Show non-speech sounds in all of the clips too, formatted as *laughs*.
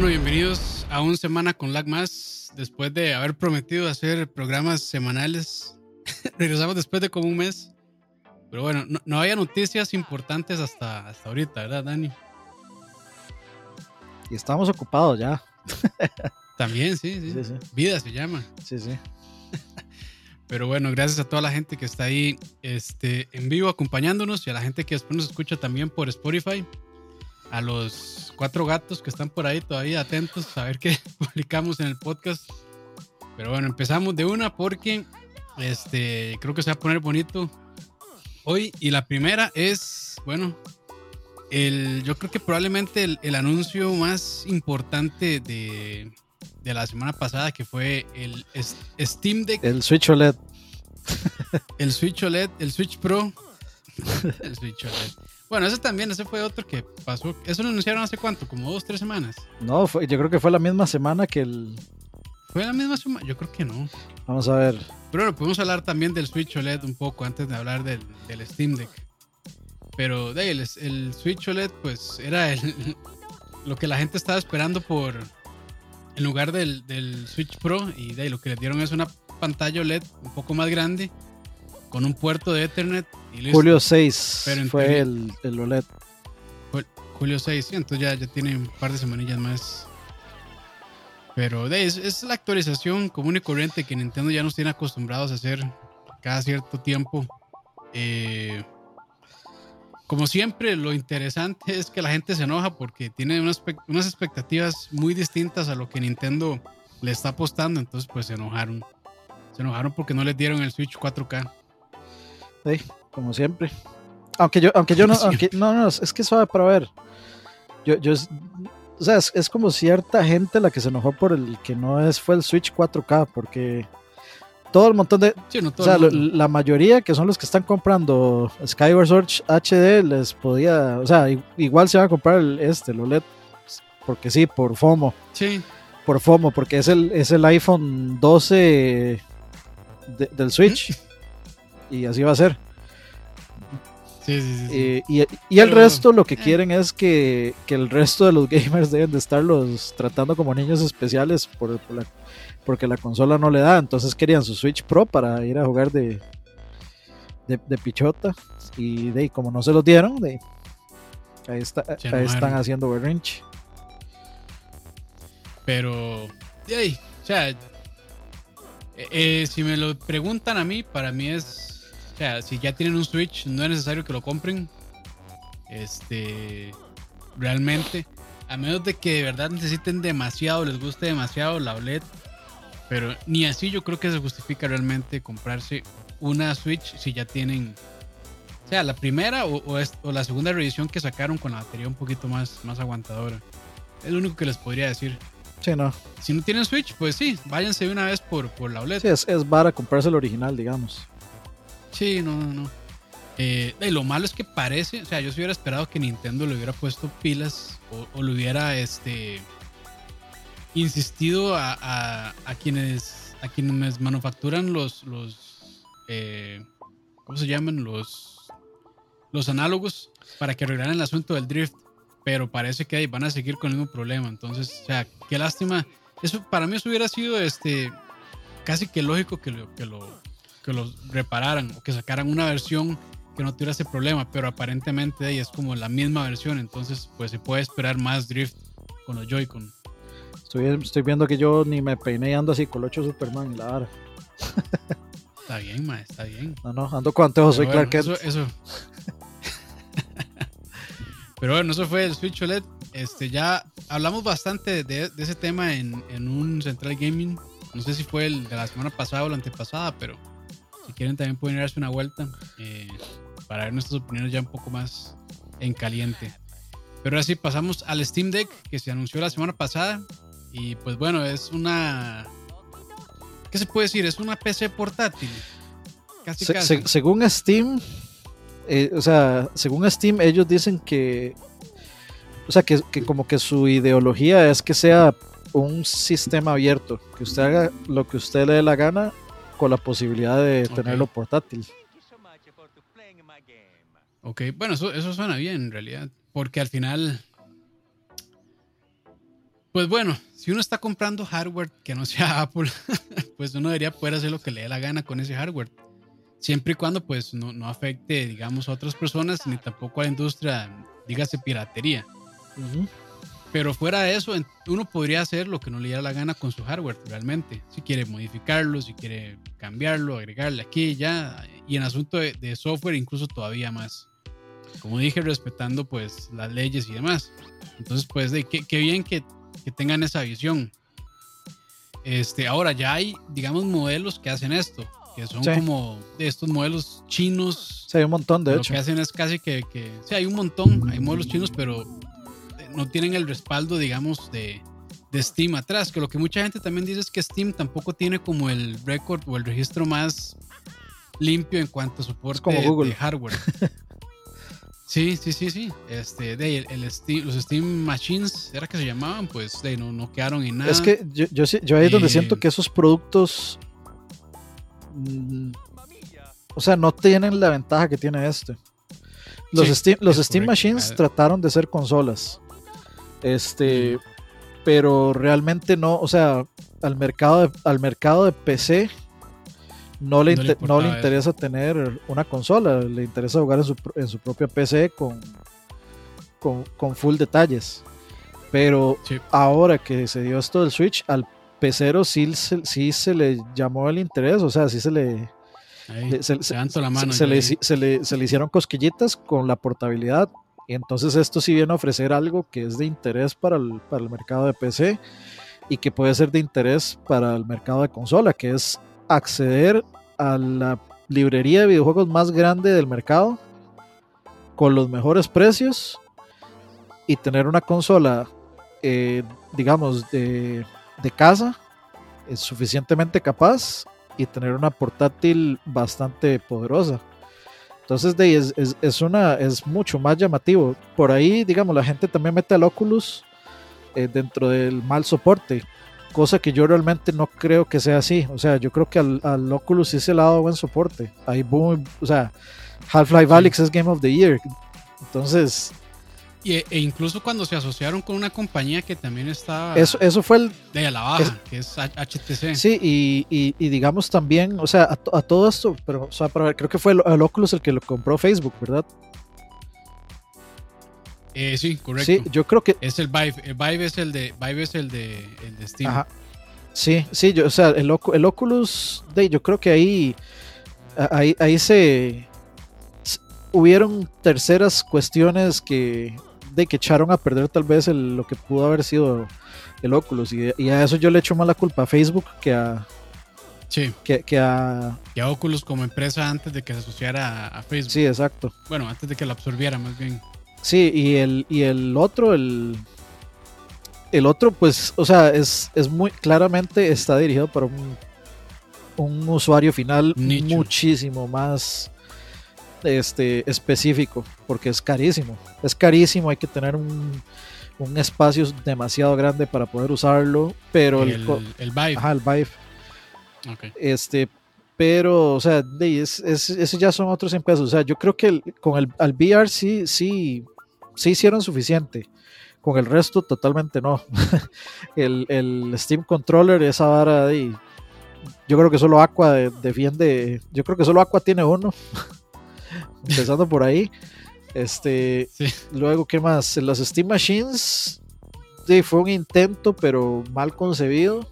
bueno, bienvenidos a un Semana con Lag Más. Después de haber prometido hacer programas semanales, *laughs* regresamos después de como un mes. Pero bueno, no, había noticias importantes hasta, hasta ahorita, ¿verdad, Dani? Y estamos ocupados ya. También, sí, sí. Vida se llama. Sí, sí. Pero bueno, gracias a toda la gente que está ahí este, en vivo acompañándonos y a la gente que después nos escucha también por Spotify. A los cuatro gatos que están por ahí todavía atentos a ver qué *laughs* publicamos en el podcast. Pero bueno, empezamos de una porque este, creo que se va a poner bonito hoy. Y la primera es, bueno, el, yo creo que probablemente el, anuncio más importante de, de, la semana pasada, que fue el Steam Deck. El Switch OLED. El Switch OLED, el Switch Pro. *laughs* El Switch OLED. Bueno, ese también, ese fue otro que pasó. ¿Eso lo anunciaron hace cuánto? ¿Como dos, tres semanas? No, fue, yo creo que fue la misma semana que el. ¿Fue la misma semana? Yo creo que no. Vamos a ver. Pero bueno, podemos hablar también del Switch OLED un poco antes de hablar del, Steam Deck. Pero de el, el Switch OLED, pues era el, *laughs* lo que la gente estaba esperando por. En lugar del, Switch Pro. Y de ahí lo que le dieron es una pantalla OLED un poco más grande. Con un puerto de Ethernet. Julio 6 fue el, el, OLED. Julio 6, sí, entonces ya, ya tiene un par de semanillas más pero es, es, la actualización común y corriente que Nintendo ya nos tiene acostumbrados a hacer cada cierto tiempo. Eh, como siempre, lo interesante es que la gente se enoja porque tiene unas, unas expectativas muy distintas a lo que Nintendo le está apostando. Entonces, pues se enojaron. Se enojaron porque no les dieron el Switch 4K. Sí, como siempre. Aunque yo, aunque yo no, no, no, es que suave para ver. Yo, yo, o sea, es, como cierta gente la que se enojó por el que no es fue el Switch 4K, porque todo el montón de. o sea, la mayoría que son los que están comprando Skyward Sword HD les podía. O sea, igual se va a comprar el, este, el OLED, porque sí, por FOMO. Sí. Por FOMO, porque es el, es el iPhone 12 del Switch. Y así va a ser. Eh, y, el resto lo que eh. quieren es que, el resto de los gamers deben de estarlos tratando como niños especiales por, porque la consola no le da. Entonces querían su Switch Pro para ir a jugar de, de, pichota. Y de como no se los dieron, de, ahí, está, ahí están haciendo berrinche. Pero, de o sea, eh, si me lo preguntan a mí, para mí es o sea, si ya tienen un Switch, no es necesario que lo compren. Este. Realmente. A menos de que de verdad necesiten demasiado, les guste demasiado la OLED. Pero ni así yo creo que se justifica realmente comprarse una Switch si ya tienen. O sea, la primera o, la segunda revisión que sacaron con la batería un poquito más, más aguantadora. Es lo único que les podría decir. Sí, no. Si no tienen Switch, pues sí, váyanse de una vez por, por la OLED. Sí, es, es para comprarse el original, digamos. Sí, no, no, no. Eh, lo malo es que parece, o sea, yo si hubiera esperado que Nintendo le hubiera puesto pilas o, le hubiera este insistido a, quienes a quienes manufacturan los los eh, ¿cómo se llaman? los los análogos para que arreglaran el asunto del drift, pero parece que ahí van a seguir con el mismo problema, entonces, o sea, qué lástima. Eso para mí eso hubiera sido este casi que lógico que lo, que lo que los repararan o que sacaran una versión que no tuviera ese problema, pero aparentemente es como la misma versión, entonces pues se puede esperar más drift con los Joy-Con. Estoy, estoy viendo que yo ni me peiné ando así con 8 Superman y la vara. Está bien, ma, está bien. No, no, ando con anteojos, soy Clark Kent. Eso, *laughs* Pero bueno, eso fue el Switch OLED. Este, ya hablamos bastante de, de ese tema en, en, un Central Gaming. No sé si fue el de la semana pasada o la antepasada, pero si quieren también pueden darse una vuelta eh, para ver nuestras opiniones ya un poco más en caliente. Pero ahora sí, pasamos al Steam Deck que se anunció la semana pasada. Y pues bueno, es una... ¿Qué se puede decir? Es una PC portátil. Casi, según Steam, eh, o sea, según Steam, ellos dicen que, o sea, que, que, como que su ideología es que sea un sistema abierto, que usted haga lo que usted le dé la gana con la posibilidad de tenerlo portátil. Ok, bueno, eso, eso suena bien en realidad, porque al final, Pues bueno, si uno está comprando hardware que no sea *laughs* Apple, pues uno debería poder hacer lo que le dé la gana con ese hardware. Siempre y cuando pues no, no afecte, digamos, a otras personas ni tampoco a la industria, dígase piratería. Pero fuera de eso, uno podría hacer lo que no le diera la gana con su hardware realmente. Si quiere modificarlo, si quiere cambiarlo, agregarle aquí y ya. Y en asunto de, software incluso todavía más. Como dije, respetando pues las leyes y demás. Entonces pues de qué bien que, que, tengan esa visión. Este, ahora ya hay, digamos, modelos que hacen esto. Que son como de estos modelos chinos. Sí, hay un montón de hecho. Lo que hacen es casi que, que... Sí, hay un montón. Hay modelos chinos, pero no tienen el respaldo, digamos, de, de Steam atrás. Que lo que mucha gente también dice es que Steam tampoco tiene como el récord o el registro más limpio en cuanto a soporte de hardware. *laughs* sí, sí, sí, sí. Este, de, el, Steam, los Steam Machines, era que se llamaban, pues de, no, no quedaron en nada. Es que yo, yo, ahí es donde siento que esos productos. Mm, o sea, no tienen la ventaja que tiene este. Los Steam, los Steam Machines trataron de ser consolas. Este, pero realmente no, o sea, al mercado de, al mercado de PC no le, no le, interesa tener una consola, le interesa jugar en su, en su propia PC con, con, full detalles. Pero ahora que se dio esto del Switch, al pecero sí, sí se le llamó el interés, o sea, sí se le... se, se, le, se, le, se le hicieron cosquillitas con la portabilidad entonces esto sí viene a ofrecer algo que es de interés para el, para el mercado de PC y que puede ser de interés para el mercado de consola, que es acceder a la librería de videojuegos más grande del mercado con los mejores precios y tener una consola, eh, digamos, de, de casa es suficientemente capaz y tener una portátil bastante poderosa. Entonces, de, es, es, una, es mucho más llamativo. Por ahí, digamos, la gente también mete al Oculus eh, dentro del mal soporte, cosa que yo realmente no creo que sea así. O sea, yo creo que al, al Oculus sí se le ha dado buen soporte. Ahí, boom, o sea, Half-Life Alyx es Game of the Year. Entonces, e incluso cuando se asociaron con una compañía que también estaba. Eso, eso fue el. De la baja, que es HTC. Sí, y, y, digamos también, o sea, a, todo esto, pero, o sea, creo que fue el, Oculus el que lo compró Facebook, ¿verdad? Eh, sí, correcto. Sí, yo creo que. Es el Vive. El Vive es el de, Vive es el de, el de Steam. Ajá. Sí, sí, yo, o sea, el, el Oculus, de, yo creo que ahí, ahí, ahí se hubieron terceras cuestiones que de que echaron a perder tal vez lo que pudo haber sido el Oculus. Y, a eso yo le echo más la culpa a Facebook que a. Sí. Que, que, a. Que a Oculus como empresa antes de que se asociara a, Facebook. Sí, exacto. Bueno, antes de que la absorbiera, más bien. Sí, y el, y el otro, el. El otro, pues, o sea, es, es muy claramente está dirigido para un, un usuario final muchísimo más este, específico, porque es carísimo. Es carísimo, hay que tener un, espacio demasiado grande para poder usarlo, pero el, el, Vive. Ajá, el Vive. Este, pero, o sea, es, es, ya son otros pesos. O sea, yo creo que con el al VR sí, sí, sí hicieron suficiente. Con el resto, totalmente no. *laughs* el, el, Steam Controller, esa vara de. Yo creo que solo Aqua defiende. Yo creo que solo Aqua tiene uno. *laughs* empezando por ahí. Este, *laughs* luego, ¿qué más? Las Steam Machines sí, fue un intento, pero mal concebido.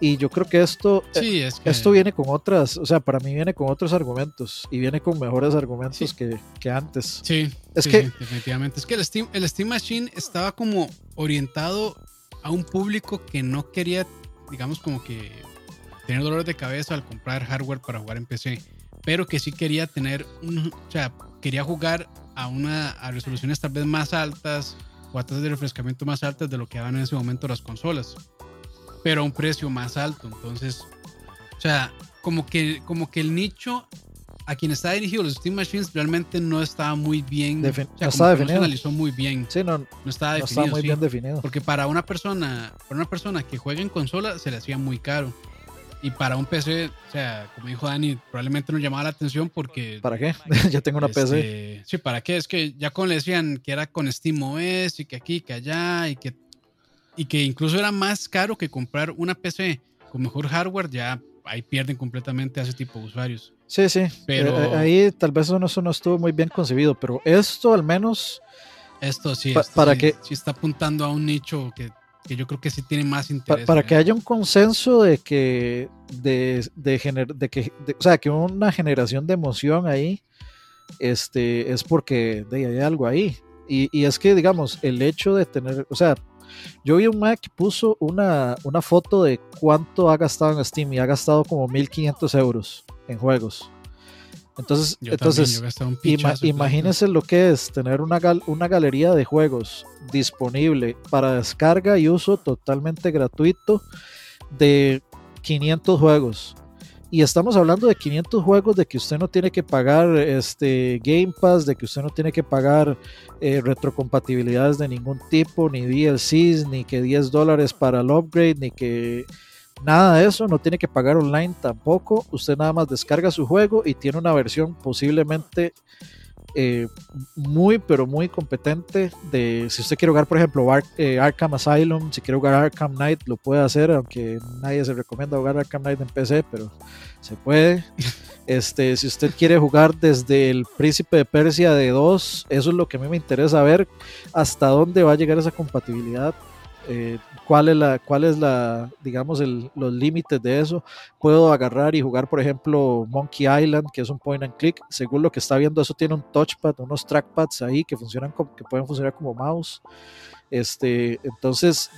Y yo creo que esto, eh, esto viene con otras, o sea, para mí viene con otros argumentos y viene con mejores argumentos que, que, antes. Sí, es que definitivamente. Es que el Steam, el Steam Machine estaba como orientado a un público que no quería, digamos, como que tener dolores de cabeza al comprar hardware para jugar en PC pero que sí quería tener, un, o sea, quería jugar a, una, a resoluciones tal vez más altas o a tasas de refrescamiento más altas de lo que daban en ese momento las consolas, pero a un precio más alto. Entonces, o sea, como que, como que el nicho a quien está dirigido los Steam Machines realmente no estaba muy bien o sea, no estaba definido. se analizó muy bien. Sí, no, no estaba definido. Estaba muy bien definido. Porque para una persona, para una persona que juega en consola se le hacía muy caro. Y para un PC, o sea, como dijo Dani, probablemente no llamaba la atención porque... ¿Para qué? *laughs* ya tengo una PC. Este, sí, ¿para qué? Es que ya como le decían que era con SteamOS y que aquí, que allá y que... y que incluso era más caro que comprar una PC con mejor hardware, ya ahí pierden completamente a ese tipo de usuarios. Sí, sí. Pero eh, ahí tal vez eso no, estuvo muy bien concebido, pero esto al menos. Esto sí, para que, sí está apuntando a un nicho que, yo creo que sí tiene más interés. para que haya un consenso de que, de, de, de que, o sea, que una generación de emoción ahí, este, es porque hay algo ahí. Y, y, es que, digamos, el hecho de tener, o sea, yo vi un Mac que puso una, una foto de cuánto ha gastado en Steam y ha gastado como 1500 euros en juegos. Entonces, entonces imagínense lo que es tener una, una galería de juegos disponible para descarga y uso totalmente gratuito de 500 juegos. Y estamos hablando de 500 juegos de que usted no tiene que pagar este Game Pass, de que usted no tiene que pagar eh, retrocompatibilidades de ningún tipo, ni DLCs, ni que 10 dólares para el upgrade, ni que nada de eso, no tiene que pagar online tampoco. Usted nada más descarga su juego y tiene una versión posiblemente eh, muy, pero muy competente de si usted quiere jugar, por ejemplo, eh, Arkham Asylum, si quiere jugar Arkham Knight, lo puede hacer, aunque nadie se recomienda jugar Arkham Knight en PC, pero se puede. *laughs* Este, si usted quiere jugar desde el Príncipe de Persia de 2, eso es lo que a mí me interesa ver hasta dónde va a llegar esa compatibilidad. Eh, cuál es la, cuál es la, digamos, los límites de eso. Puedo agarrar y jugar, por ejemplo, Monkey Island, que es un point and click. Según lo que está viendo, eso tiene un touchpad, unos trackpads ahí que funcionan como, que pueden funcionar como mouse. Este, entonces,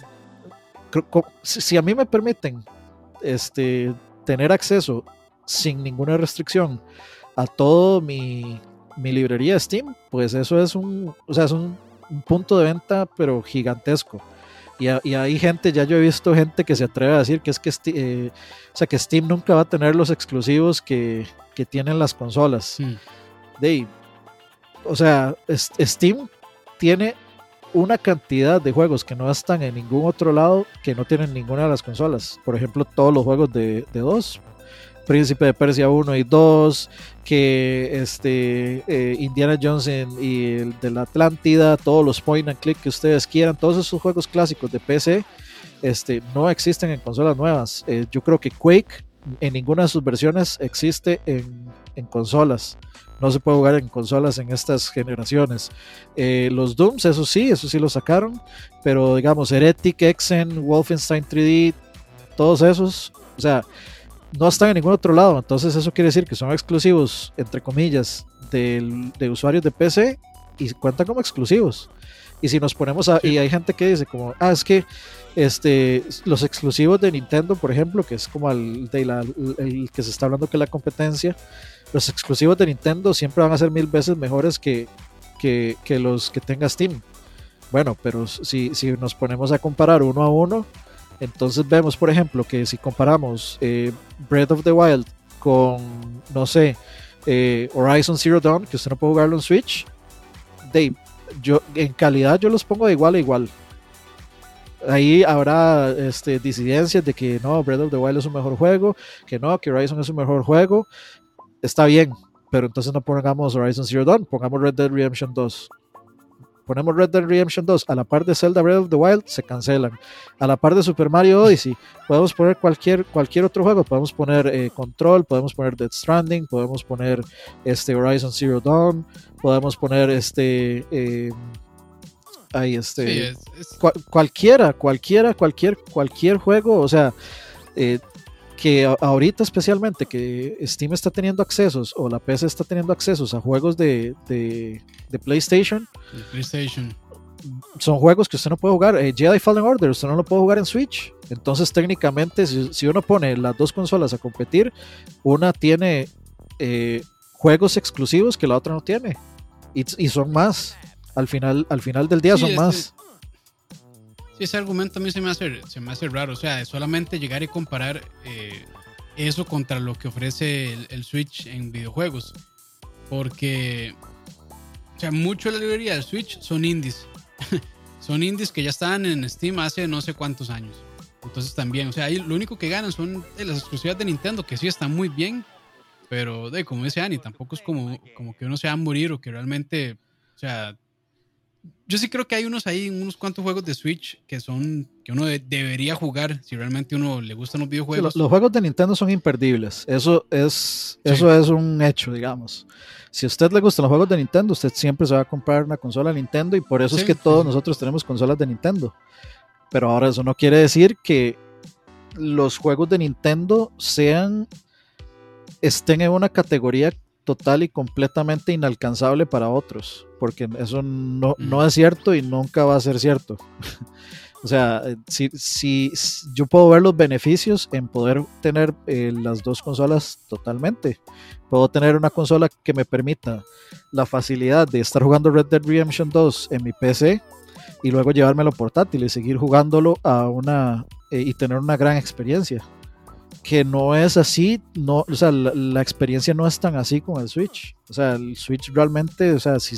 si a mí me permiten este, tener acceso sin ninguna restricción a todo mi, mi librería Steam, pues eso es un, o sea, es un punto de venta, pero gigantesco. Y, hay gente, ya yo he visto gente que se atreve a decir que es que, eh, o sea, que Steam nunca va a tener los exclusivos que, que tienen las consolas. Hmm. De, o sea, Steam tiene una cantidad de juegos que no están en ningún otro lado que no tienen ninguna de las consolas. Por ejemplo, todos los juegos de, de dos Príncipe de Persia 1 y 2, que este, eh, Indiana Jones y el de la Atlántida, todos los point and click que ustedes quieran, todos esos juegos clásicos de PC este, no existen en consolas nuevas. Eh, yo creo que Quake en ninguna de sus versiones existe en, consolas. No se puede jugar en consolas en estas generaciones. Eh, los Dooms, eso sí, eso sí lo sacaron. Pero digamos, Heretic, Exen, Wolfenstein 3D, todos esos. O sea, no están en ningún otro lado. Entonces eso quiere decir que son exclusivos, entre comillas, de usuarios de PC y cuentan como exclusivos. Y si nos ponemos a... Y hay gente que dice como, ah, es que este, los exclusivos de Nintendo, por ejemplo, que es como el, de el que se está hablando que es la competencia, los exclusivos de Nintendo siempre van a ser mil veces mejores que, que, que los que tenga Steam. Bueno, pero si, si nos ponemos a comparar uno a uno, entonces vemos, por ejemplo, que si comparamos eh, Breath of the Wild con, no sé, eh, Horizon Zero Dawn, que usted no puede jugarlo en Switch, de, yo, en calidad yo los pongo de igual a igual. Ahí habrá este, disidencias de que no, Breath of the Wild es un mejor juego, que no, que Horizon es un mejor juego. Está bien, pero entonces no pongamos Horizon Zero Dawn, pongamos Red Dead Redemption 2 ponemos Red Dead Redemption 2 a la par de Zelda Breath of the Wild, se cancelan. A la par de Super Mario Odyssey, podemos poner cualquier, cualquier otro juego, podemos poner eh, Control, podemos poner Dead Stranding, podemos poner este Horizon Zero Dawn, podemos poner este... Eh, ahí este... cualquiera, cualquiera, cualquier, cualquier juego, o sea... Eh, que ahorita especialmente que Steam está teniendo accesos o la PC está teniendo accesos a juegos de, de, PlayStation, PlayStation. Son juegos que usted no puede jugar. Eh, Jedi Fallen Order, usted no lo puede jugar en Switch. Entonces, técnicamente, si, uno pone las dos consolas a competir, una tiene eh, juegos exclusivos que la otra no tiene. Y, son más. Al final, al final del día son más. Sí, ese argumento a mí se me hace, se me hace raro. O sea, solamente llegar y comparar eh, eso contra lo que ofrece el, Switch en videojuegos. Porque, o sea, mucho de la librería del Switch son indies. *laughs* son indies que ya estaban en Steam hace no sé cuántos años. Entonces también, o sea, ahí lo único que ganan son las exclusivas de Nintendo, que sí están muy bien. Pero, de como dice Ani, tampoco es como, como que uno se va a morir o que realmente, o sea, yo sí creo que hay unos ahí, unos cuantos juegos de Switch que son que uno debería jugar si realmente uno le gustan los videojuegos. los, juegos de Nintendo son imperdibles. Eso es, eso es un hecho, digamos. Si a usted le gustan los juegos de Nintendo, usted siempre se va a comprar una consola Nintendo y por eso es que todos nosotros tenemos consolas de Nintendo. Pero ahora eso no quiere decir que los juegos de Nintendo sean estén en una categoría total y completamente inalcanzable para otros, porque eso no, no es cierto y nunca va a ser cierto. *laughs* o sea, si, si, yo puedo ver los beneficios en poder tener eh, las dos consolas totalmente. Puedo tener una consola que me permita la facilidad de estar jugando Red Dead Redemption 2 en mi PC y luego llevármelo portátil y seguir jugándolo a una eh, y tener una gran experiencia que no es así, no, o sea, la, experiencia no es tan así con el Switch. O sea, el Switch realmente, o sea, si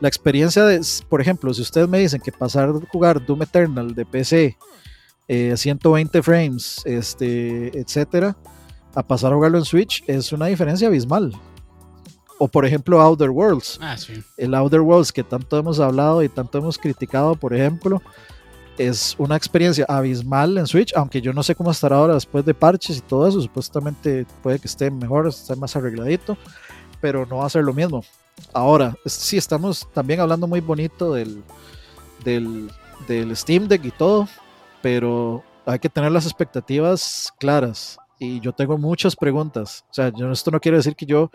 la experiencia de, por ejemplo, si ustedes me dicen que pasar a jugar Doom Eternal de PC eh, 120 frames, este, etcétera, a pasar a jugarlo en Switch es una diferencia abismal. O por ejemplo Outer Worlds. Ah, sí. El Outer Worlds que tanto hemos hablado y tanto hemos criticado, por ejemplo, es una experiencia abismal en Switch, aunque yo no sé cómo estará ahora después de parches y todo eso, supuestamente puede que esté mejor, esté más arregladito, pero no va a ser lo mismo. Ahora, sí, estamos también hablando muy bonito del, del, del Steam Deck y todo, pero hay que tener las expectativas claras y yo tengo muchas preguntas. O sea, yo, esto no quiere decir que yo,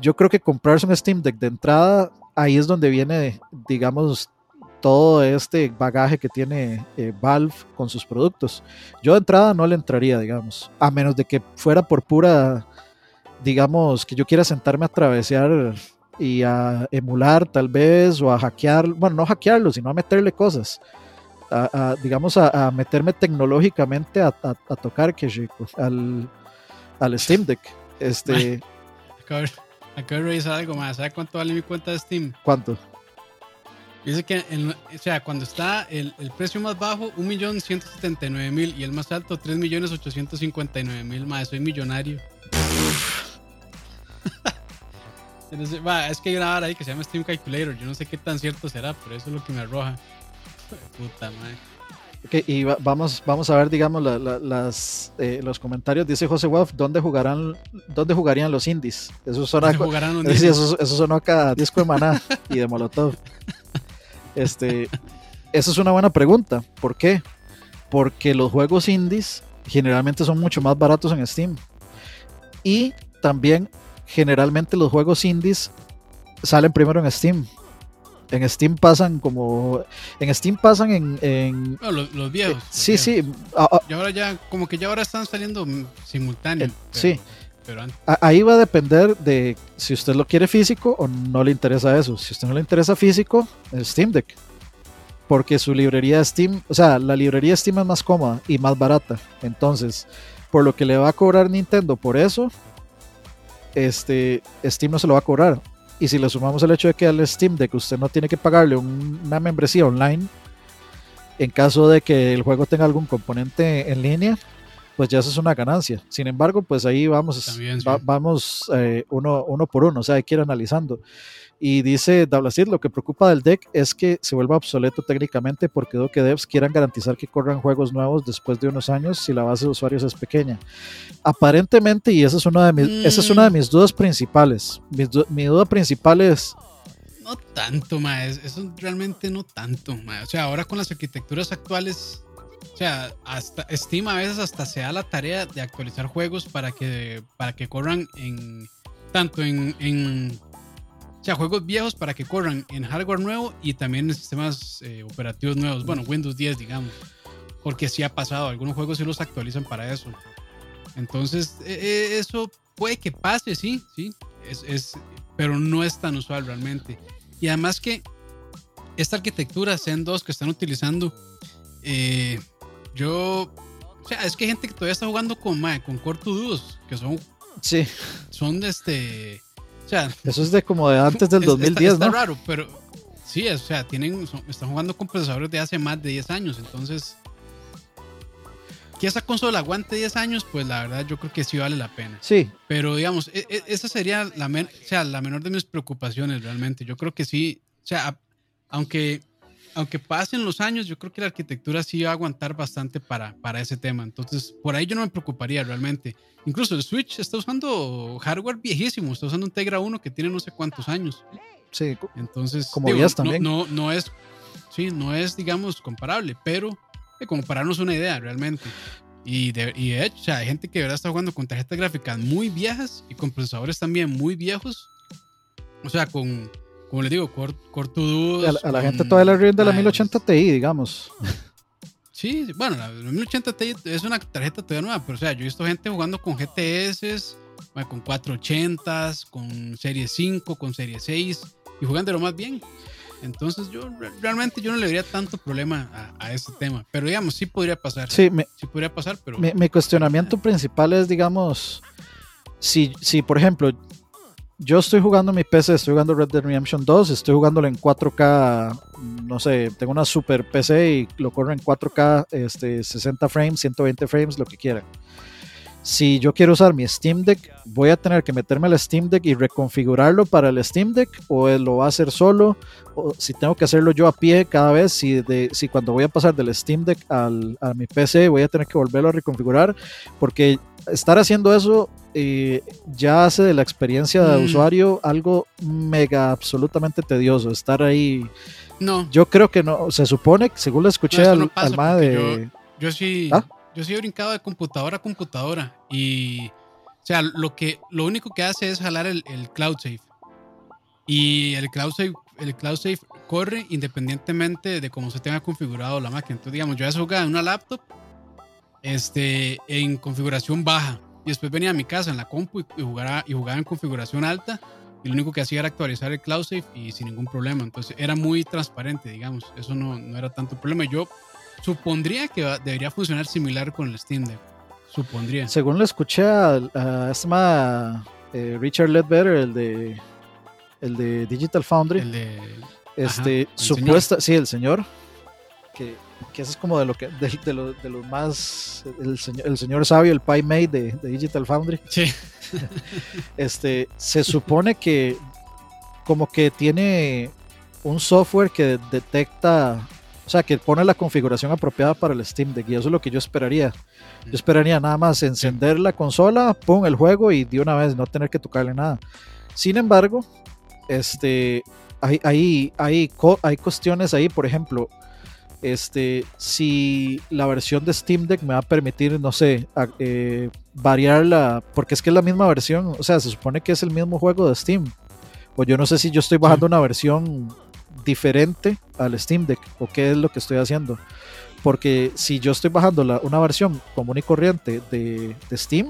yo creo que comprarse un Steam Deck de entrada, ahí es donde viene, digamos, todo este bagaje que tiene eh, Valve con sus productos. Yo de entrada no le entraría, digamos, a menos de que fuera por pura, digamos, que yo quiera sentarme a travesear y a emular tal vez o a hackear, bueno, no hackearlo, sino a meterle cosas. A, digamos, a, meterme tecnológicamente a, tocar que rico al, al Steam Deck. Este. *laughs* Acabo de revisar algo más. ¿Sabe cuánto vale mi cuenta de Steam? ¿Cuánto? Dice que, o sea, cuando está el, el precio más bajo, 1.179.000 y el más alto, 3.859.000. Más, soy millonario. *laughs* es que hay una hora ahí que se llama Steam Calculator. Yo no sé qué tan cierto será, pero eso es lo que me arroja. *laughs* Puta madre. Okay, y vamos, vamos a ver, digamos, las, eh, los comentarios. Dice José Wolf, ¿dónde jugarán, dónde jugarían los indies? Eso suena, eso, eso sonó acá disco de maná y de Molotov. *laughs* Este, esa es una buena pregunta. ¿Por qué? Porque los juegos indies generalmente son mucho más baratos en Steam. Y también generalmente los juegos indies salen primero en Steam. En Steam pasan como. En Steam pasan en. los, viejos. sí, sí. y ahora ya, como que ya ahora están saliendo simultáneos. sí. Ahí va a depender de si usted lo quiere físico o no le interesa eso. Si usted no le interesa físico, Steam Deck. Porque su librería Steam, o sea, la librería Steam es más cómoda y más barata. Entonces, por lo que le va a cobrar Nintendo por eso, este, Steam no se lo va a cobrar. Y si le sumamos el hecho de que al Steam Deck usted no tiene que pagarle una membresía online, en caso de que el juego tenga algún componente en línea, pues ya eso es una ganancia. Sin embargo, pues ahí vamos, vamos eh, uno, uno por uno, o sea, hay que ir analizando. Y dice Dablacid, lo que preocupa del deck es que se vuelva obsoleto técnicamente porque que devs quieran garantizar que corran juegos nuevos después de unos años si la base de usuarios es pequeña. Aparentemente, y esa es una de mis, esa es una de mis dudas principales, mi, duda principal es... No tanto, ma, eso realmente no tanto. Ma. O sea, ahora con las arquitecturas actuales o sea, hasta Steam a veces hasta se da la tarea de actualizar juegos para que, para que corran en tanto en, en o sea, juegos viejos para que corran en hardware nuevo y también en sistemas eh, operativos nuevos. Bueno, Windows 10, digamos. Porque sí ha pasado, algunos juegos sí los actualizan para eso. Entonces, e, e, eso puede que pase, sí, sí. Es, es, pero no es tan usual realmente. Y además que esta arquitectura Zen 2 que están utilizando eh, yo. O sea, es que hay gente que todavía está jugando con, con Core que son. Sí. Son de este. O sea. Eso es de como de antes del 2010, está, raro, pero. Sí, o sea, tienen, están jugando con procesadores de hace más de 10 años, entonces. Que esa consola aguante 10 años, pues la verdad yo creo que sí vale la pena. Sí. Pero digamos, e, e, esa sería la, o sea, la menor de mis preocupaciones realmente. Yo creo que sí, o sea, aunque, aunque pasen los años, yo creo que la arquitectura sí va a aguantar bastante para, para ese tema. Entonces, por ahí yo no me preocuparía realmente. Incluso el Switch está usando hardware viejísimo, está usando un Tegra 1 que tiene no sé cuántos años. Sí, entonces, como digo, también. No, no, es, sí, no es, digamos, comparable, pero eh, como para darnos una idea realmente. Y de, y de hecho, o sea, hay gente que de verdad está jugando con tarjetas gráficas muy viejas y con procesadores también muy viejos. O sea, con, como les digo, Core, Core A, la, gente todavía le rinde la 1080 Ti, digamos. Sí, bueno, la 1080 Ti es una tarjeta todavía nueva, pero o sea, yo he visto gente jugando con GTS, con 480s, con Serie 5, con Serie 6 y jugando lo más bien. Entonces yo realmente yo no le vería tanto problema a, ese tema, pero digamos, sí podría pasar. Sí, me, sí podría pasar, pero... Mi, cuestionamiento principal es, digamos, si, si por ejemplo yo estoy jugando mi PC, estoy jugando Red Dead Redemption 2, estoy jugándolo en 4K, no sé, tengo una super PC y lo corro en 4K, este, 60 frames, 120 frames, lo que quiera. Si yo quiero usar mi Steam Deck, voy a tener que meterme al Steam Deck y reconfigurarlo para el Steam Deck o lo va a hacer solo, o si tengo que hacerlo yo a pie cada vez, si, de, si cuando voy a pasar del Steam Deck al, a mi PC voy a tener que volverlo a reconfigurar, porque estar haciendo eso eh, ya hace de la experiencia de mm. usuario algo mega absolutamente tedioso, estar ahí. No. Yo creo que no, se supone, según lo escuché al, al de... Yo, sí... ¿Ah? yo sí he brincado de computadora a computadora y, o sea, lo, que, lo único que hace es jalar el, el Cloud Safe. Y el Cloud Safe, el Cloud Safe corre independientemente de cómo se tenga configurado la máquina. Entonces, digamos, yo ya en una laptop este, en configuración baja. Y después venía a mi casa en la compu y, jugaba, y jugaba en configuración alta. Y lo único que hacía era actualizar el Cloud Safe y sin ningún problema. Entonces era muy transparente, digamos. Eso no, no era tanto problema. Yo Supondría que debería funcionar similar con el Steam Deck. Supondría. Según lo escuché a, a eh, Richard Ledbetter, el de el de Digital Foundry. El de, este, supuesta, sí, el señor. Que, que eso es como de lo que de, de, lo, de los más el señor, el señor sabio, el Pi Mate de, de Digital Foundry. Sí. *laughs* este, se supone que como que tiene un software que detecta o sea, que pone la configuración apropiada para el Steam Deck y eso es lo que yo esperaría. Yo esperaría nada más encender la consola, pon el juego y de una vez no tener que tocarle nada. Sin embargo, este, hay, hay, hay, hay cuestiones ahí, por ejemplo, este, si la versión de Steam Deck me va a permitir, no sé, eh, variarla, porque es que es la misma versión, o sea, se supone que es el mismo juego de Steam. O yo no sé si yo estoy bajando una versión diferente al Steam Deck o qué es lo que estoy haciendo. Porque si yo estoy bajando la, una versión común y corriente de, Steam,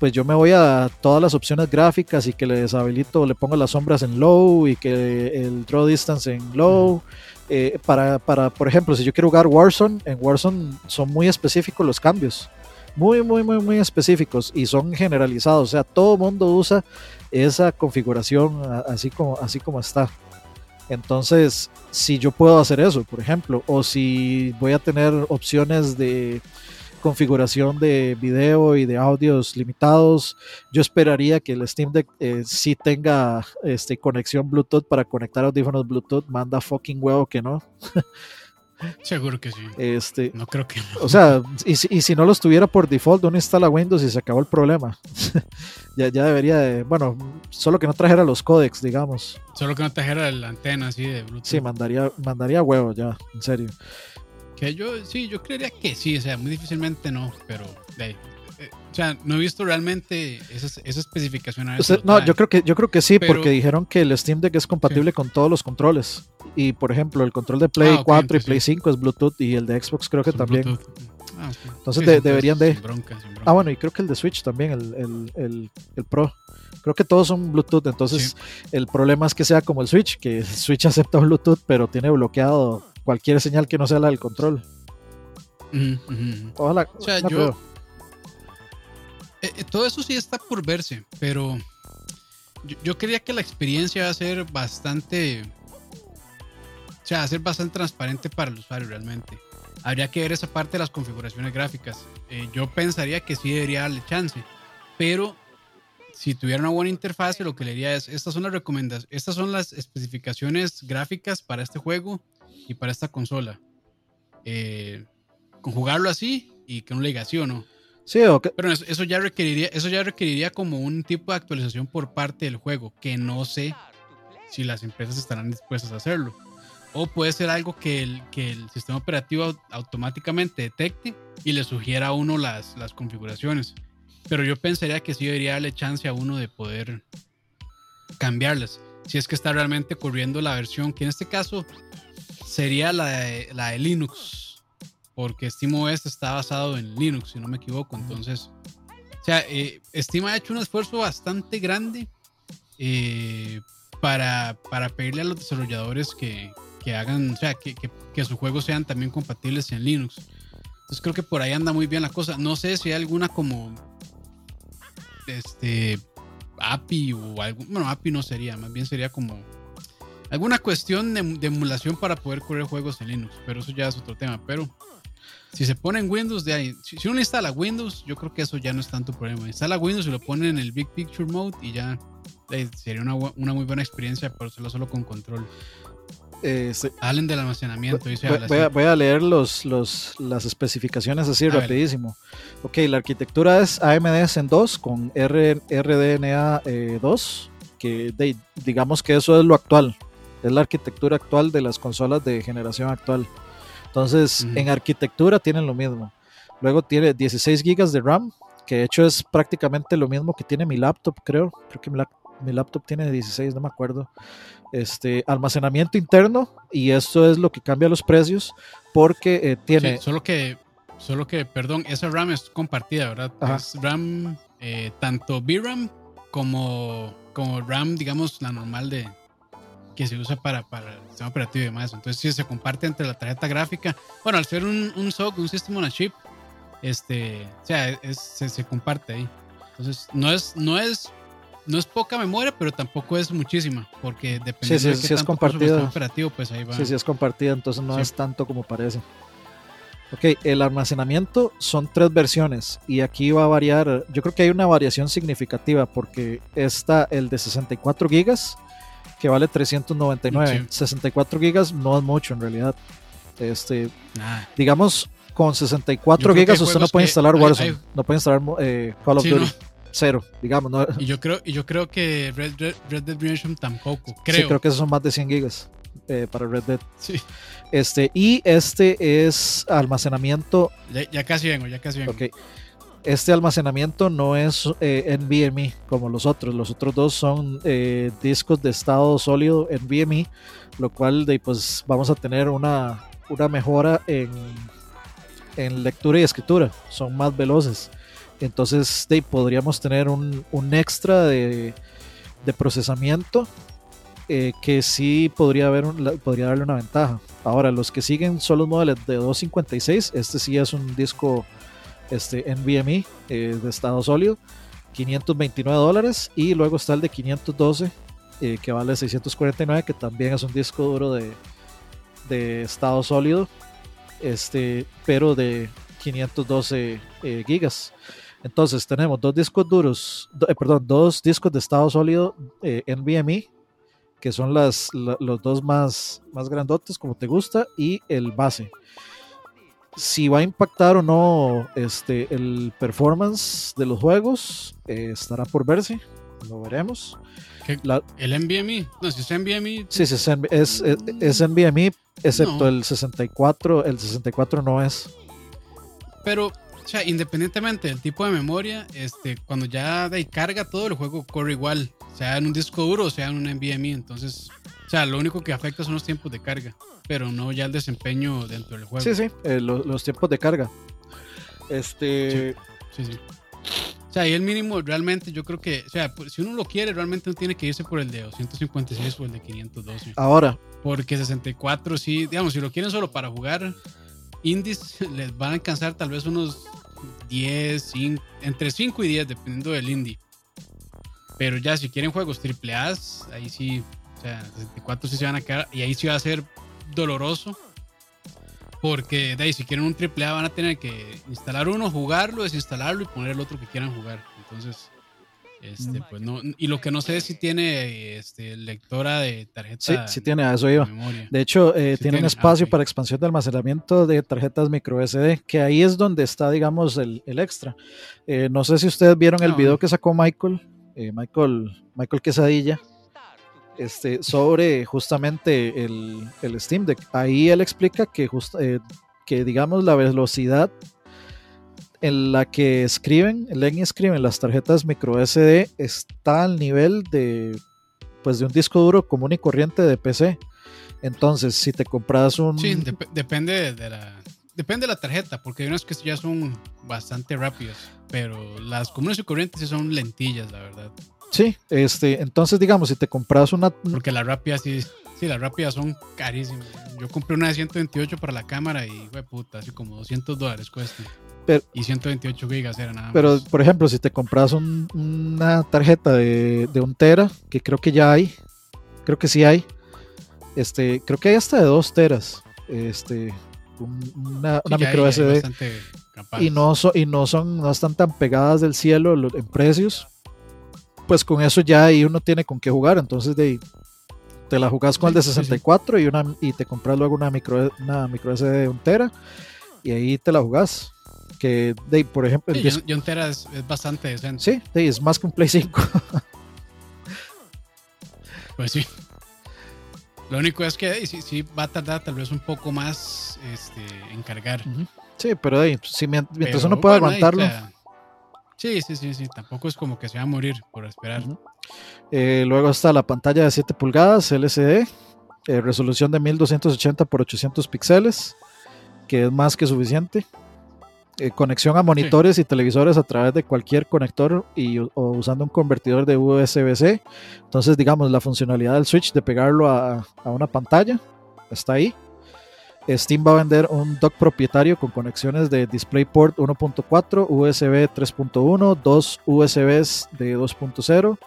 pues yo me voy a todas las opciones gráficas y que le deshabilito, le pongo las sombras en low y que el draw distance en low. Eh, para, para, por ejemplo, si yo quiero jugar Warzone, en Warzone son muy específicos los cambios. Muy, muy, muy, muy específicos y son generalizados. O sea, todo el mundo usa esa configuración así como, así como está. Entonces, si yo puedo hacer eso, por ejemplo, o si voy a tener opciones de configuración de video y de audios limitados, yo esperaría que el Steam Deck eh, sí tenga este, conexión Bluetooth para conectar audífonos Bluetooth. Manda fucking huevo que no. *laughs* Seguro que sí. Este, no creo que O sea, y si, y si no los tuviera por default, uno instala Windows y se acabó el problema. *laughs* ya, ya debería de. Bueno, solo que no trajera los codecs, digamos. Solo que no trajera la antena así de Bluetooth. Sí, mandaría, mandaría huevo ya, en serio. Que yo, sí, yo creería que sí, o sea, muy difícilmente no, pero de, eh, o sea, no he visto realmente esa, esa especificación. no, yo creo que yo creo que sí, porque dijeron que el Steam Deck es compatible con todos los controles. Y por ejemplo, el control de Play 4 y Play 5 es Bluetooth y el de Xbox creo que también. Ah, entonces deberían de... Ah, bueno, y creo que el de Switch también, el, el, el, Pro. Creo que todos son Bluetooth, entonces el problema es que sea como el Switch, que el Switch *laughs* acepta Bluetooth, pero tiene bloqueado cualquier señal que no sea la del control. Ojalá. O sea, yo, eh, eh, todo eso sí está por verse, pero yo, yo, creía que la experiencia va a ser bastante, o sea, va a ser bastante transparente para el usuario realmente. Habría que ver esa parte de las configuraciones gráficas. Eh, yo pensaría que sí debería darle chance, pero si tuviera una buena interfaz, lo que le diría es, estas son las recomendaciones, estas son las especificaciones gráficas para este juego y para esta consola. Eh, conjugarlo así y que no le diga sí o no. Sí, okay. Pero eso, eso, ya requeriría, eso ya requeriría como un tipo de actualización por parte del juego, que no sé si las empresas estarán dispuestas a hacerlo. O puede ser algo que el, que el sistema operativo automáticamente detecte y le sugiera a uno las, las configuraciones. Pero yo pensaría que sí debería darle chance a uno de poder cambiarlas. Si es que está realmente corriendo la versión, que en este caso sería la de, la de Linux. Porque SteamOS está basado en Linux, si no me equivoco. Entonces, o sea, eh, Steam ha hecho un esfuerzo bastante grande eh, para, para pedirle a los desarrolladores que, que hagan, o sea, que, que, que, sus juegos sean también compatibles en Linux. Entonces creo que por ahí anda muy bien la cosa. No sé si hay alguna como este API o algo, bueno, API no sería, más bien sería como alguna cuestión de, emulación para poder correr juegos en Linux, pero eso ya es otro tema. Pero si se pone en Windows, de ahí, si, uno instala Windows, yo creo que eso ya no es tanto problema. Instala Windows y lo pone en el Big Picture Mode y ya eh, sería una, una, muy buena experiencia, pero solo, solo con control. Eh. Hablen del almacenamiento. Voy, voy, a, voy, a, leer los, los, las especificaciones así a rapidísimo. Ver. Ok, la arquitectura es AMD Zen 2 con R, RDNA eh, 2, que de, digamos que eso es lo actual. Es la arquitectura actual de las consolas de generación actual. Entonces, uh -huh. en arquitectura tienen lo mismo. Luego tiene 16 GB de RAM, que de hecho es prácticamente lo mismo que tiene mi laptop, creo. Creo que mi, mi laptop tiene 16, no me acuerdo. Este almacenamiento interno y esto es lo que cambia los precios porque eh, tiene sí, solo que solo que perdón esa RAM es compartida verdad Ajá. es RAM eh, tanto VRAM como como RAM digamos la normal de que se usa para, para el sistema operativo y demás. Entonces sí se comparte entre la tarjeta gráfica. Bueno al ser un, un SOC un System on a Chip este o sea es, se, se comparte ahí. Entonces no es no es no es poca memoria, pero tampoco es muchísima, porque depende sí, sí, de qué sí es compartida. operativo, pues ahí va. Sí, sí es compartida, entonces no es tanto como parece. Ok, el almacenamiento son tres versiones y aquí va a variar, yo creo que hay una variación significativa porque está el de 64 gigas que vale 399. Sí. 64 gigas no es mucho en realidad. Este, nah. digamos, con 64 gigas usted no puede instalar Warzone, hay, hay... no puede instalar eh, Call of Duty. No cero, digamos. ¿no? Y yo creo, y yo creo que Red, Red, Red Dead Redemption tampoco. Creo. Sí, creo que esos son más de 100 gigas eh, para Red Dead. Sí. Este, y este es almacenamiento. Ya, ya, casi vengo, ya casi vengo. Ok. Este almacenamiento no es eh, NVMe como los otros. Los otros dos son eh, discos de estado sólido NVMe, lo cual de, pues vamos a tener una, una mejora en, en lectura y escritura. Son más veloces. Entonces de, podríamos tener un, un extra de, de procesamiento eh, que sí podría, podría darle una ventaja. Ahora, los que siguen son los modelos de 256. Este sí es un disco este, NVMe eh, de estado sólido, 529 dólares. Y luego está el de 512 eh, que vale 649, que también es un disco duro de, de estado sólido, este, pero de 512 eh, gigas. Entonces tenemos dos discos duros, eh, perdón, dos discos de estado sólido eh, NVMe, que son las, la, los dos más, más grandotes, como te gusta, y el base. Si va a impactar o no este, el performance de los juegos, eh, estará por verse, lo veremos. La, ¿El NVMe? No, si es NVMe. Sí, sí, es, es, es, es NVMe, excepto no. el 64, el 64 no es. Pero o sea, independientemente del tipo de memoria, este, cuando ya de carga todo el juego corre igual, sea en un disco duro o sea en un NVMe, entonces, o sea, lo único que afecta son los tiempos de carga, pero no ya el desempeño dentro del juego. Sí, sí, eh, los, los, tiempos de carga. Este, sí, sí, sí. O sea, y el mínimo realmente yo creo que, o sea, si uno lo quiere, realmente no tiene que irse por el de 256 o el de 512. Ahora. Porque 64 sí, digamos, si lo quieren solo para jugar indies, *laughs* les van a alcanzar tal vez unos 10, 5, entre 5 y 10, dependiendo del indie. Pero ya si quieren juegos triple A, ahí sí, o sea, 64 sí se van a quedar y ahí sí va a ser doloroso. Porque de ahí, si quieren un triple A van a tener que instalar uno, jugarlo, desinstalarlo y poner el otro que quieran jugar. Entonces, Este, pues no, y lo que no sé es si tiene este, lectora de tarjeta. Sí, sí tiene, a eso iba. De hecho, eh, tiene, un espacio ah, para expansión de almacenamiento de tarjetas micro SD, que ahí es donde está, digamos, el, extra. Eh, no sé si ustedes vieron el video que sacó Michael, eh, Michael, Michael Quesadilla, este, sobre justamente el, el, Steam Deck. Ahí él explica que, que digamos, la velocidad en la que escriben, leen y escriben las tarjetas micro SD está al nivel de pues de un disco duro común y corriente de PC. Entonces, si te compras un Sí, depende de la depende de la tarjeta, porque hay unas que ya son bastante rápidas, pero las comunes y corrientes sí son lentillas, la verdad. Sí, este, entonces digamos, si te compras una porque las rápidas sí Sí, las rápidas son carísimas. Yo compré una de 128 para la cámara y, fue puta, así como 200 dólares cuesta y 128 gigas era nada Pero, por ejemplo, si te compras una tarjeta de, de, un tera, que creo que ya hay, creo que sí hay, este, creo que hay hasta de dos teras, este, una, micro SD. Y no, y no son, no están tan pegadas del cielo en precios. Pues con eso ya ahí uno tiene con qué jugar. Entonces de te la jugás con el de 64 y una y te compras luego una micro una micro SD de un tera y ahí te la jugás que, de, por ejemplo... Sí, John, Tera es, bastante decente. Sí, es más que un Play 5. *laughs* pues sí. Lo único es que sí, sí, va a tardar tal vez un poco más este, en cargar. Sí, pero si mientras uno puede aguantarlo. Sí, sí, sí, sí. Tampoco es como que se va a morir por esperar. Eh, luego está la pantalla de 7 pulgadas LCD, eh, resolución de 1280 x 800 píxeles, que es más que suficiente. Eh, conexión a monitores y televisores a través de cualquier conector y, o usando un convertidor de USB-C. Entonces, digamos, la funcionalidad del switch de pegarlo a, a una pantalla está ahí. Steam va a vender un dock propietario con conexiones de DisplayPort 1.4, USB 3.1, dos USBs de 2.0,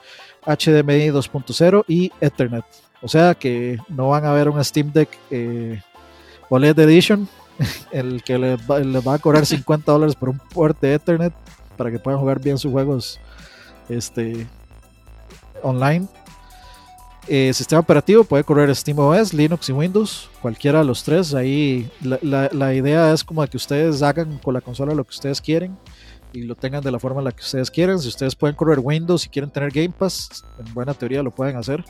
HDMI 2.0 y Ethernet. O sea que no van a ver un Steam Deck eh, OLED Edition *laughs* el que le va, a cobrar 50 dólares por un puerto de Ethernet para que puedan jugar bien sus juegos este, online. Eh, sistema operativo puede correr SteamOS, Linux y Windows, cualquiera de los tres. Ahí la, la, idea es como que ustedes hagan con la consola lo que ustedes quieren y lo tengan de la forma en la que ustedes quieren. Si ustedes pueden correr Windows y quieren tener Game Pass, en buena teoría lo pueden hacer.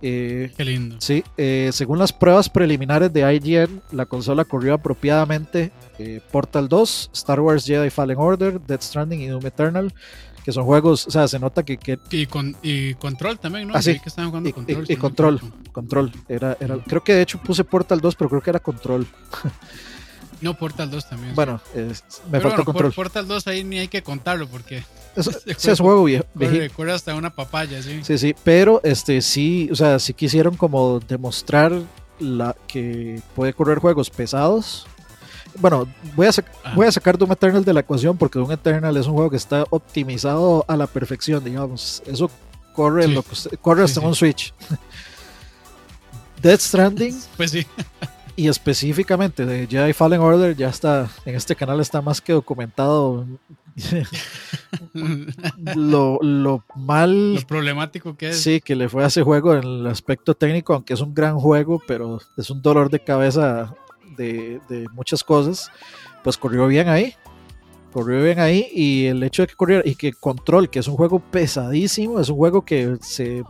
Eh, Qué lindo. Sí, eh, según las pruebas preliminares de IGN, la consola corrió apropiadamente Portal 2, Star Wars Jedi Fallen Order, Dead Stranding y Doom Eternal, que son juegos, o sea, se nota que... Y, con, y Control también, ¿no? Ah, sí. que estaban jugando y, Control. Y, Control, Control. Era, era, creo que de hecho puse Portal 2, pero creo que era Control. *laughs* No, Portal 2 también. Bueno, me faltó Control. Portal 2 ahí ni hay que contarlo porque ese *laughs* es juego viejo. Recuerda hasta una papaya, sí. Sí, sí, pero este sí, o sea, sí quisieron como demostrar la que puede correr juegos pesados. Bueno, voy a, voy a sacar Doom Eternal de la ecuación porque Doom Eternal es un juego que está optimizado a la perfección, digamos. Eso corre, lo corre hasta un Switch. Dead Stranding. *laughs* Pues sí. y específicamente de Jedi Fallen Order ya está, en este canal está más que documentado *laughs* lo, lo, mal. Lo problemático que es. Sí, que le fue a ese juego en el aspecto técnico, aunque es un gran juego, pero es un dolor de cabeza de, muchas cosas. Pues corrió bien ahí. Corrió bien ahí y el hecho de que corriera y que Control, que es un juego pesadísimo, es un juego que se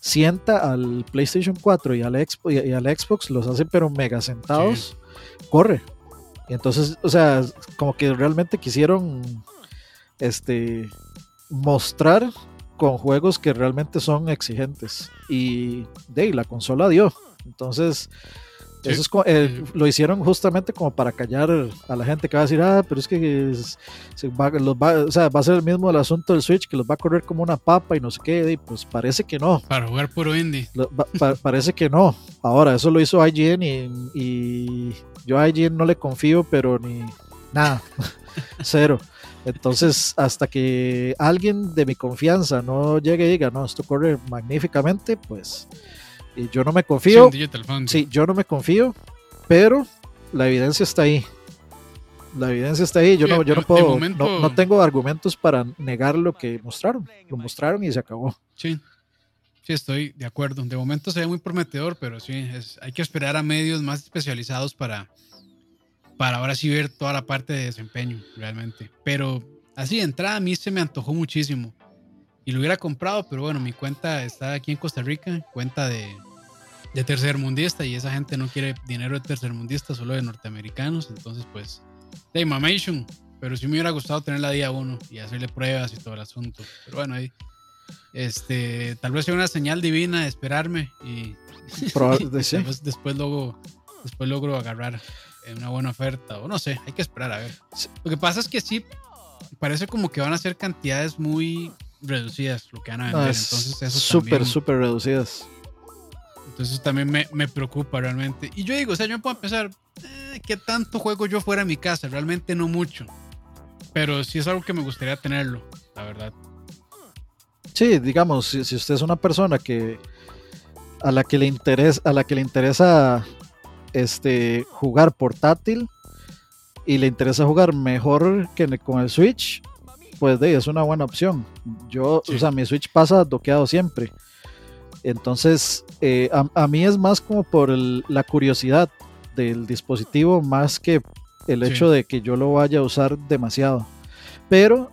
sienta al PlayStation 4 y al, Xbox, y al Xbox, los hace pero mega sentados, corre. Y entonces, o sea, como que realmente quisieron este, mostrar con juegos que realmente son exigentes. Y de la consola dio. Entonces, eso es, eh, lo hicieron justamente como para callar a la gente que va a decir, ah, pero es que va, o sea, va a ser el mismo el asunto del Switch, que los va a correr como una papa y no sé qué. Y pues parece que no. Para jugar puro indie. parece que no. Ahora, eso lo hizo IGN y, y yo a IGN no le confío, pero ni nada. *laughs* Cero. Entonces, hasta que alguien de mi confianza no llegue y diga, no, esto corre magníficamente, pues y yo no me confío. Sí, yo no me confío, pero la evidencia está ahí. la evidencia está ahí. Yo no, yo no puedo, no, tengo argumentos para negar lo que mostraron. Lo mostraron y se acabó. Sí, sí, estoy de acuerdo. De momento se ve muy prometedor, pero sí, es, hay que esperar a medios más especializados para, para ahora sí ver toda la parte de desempeño, realmente. Pero así de entrada a mí se me antojó muchísimo. Y lo hubiera comprado, pero bueno, mi cuenta está aquí en Costa Rica, cuenta de, de tercermundista, y esa gente no quiere dinero de tercermundista, solo de norteamericanos. Entonces, pues, de Mamation. Pero sí me hubiera gustado tener la día uno y hacerle pruebas y todo el asunto. Pero bueno, ahí. Este, tal vez sea una señal divina de esperarme y, *laughs* después, después, luego, después logro agarrar una buena oferta o no sé, hay que esperar a ver. Lo que pasa es que sí, parece como que van a ser cantidades muy reducidas lo que van a vender. entonces eso súper, súper reducidas. Entonces también me, me, preocupa realmente. Y yo digo, o sea, yo me puedo pensar, eh, ¿qué tanto juego yo fuera en mi casa? Realmente no mucho. Pero sí es algo que me gustaría tenerlo, la verdad. Sí, digamos, si, si usted es una persona que a la que le interesa, a la que le interesa este, jugar portátil y le interesa jugar mejor que con el Switch, pues de, es una buena opción. Yo, o sea, mi Switch pasa doqueado siempre. Entonces, eh, a, mí es más como por la curiosidad del dispositivo, más que el hecho de que yo lo vaya a usar demasiado. Pero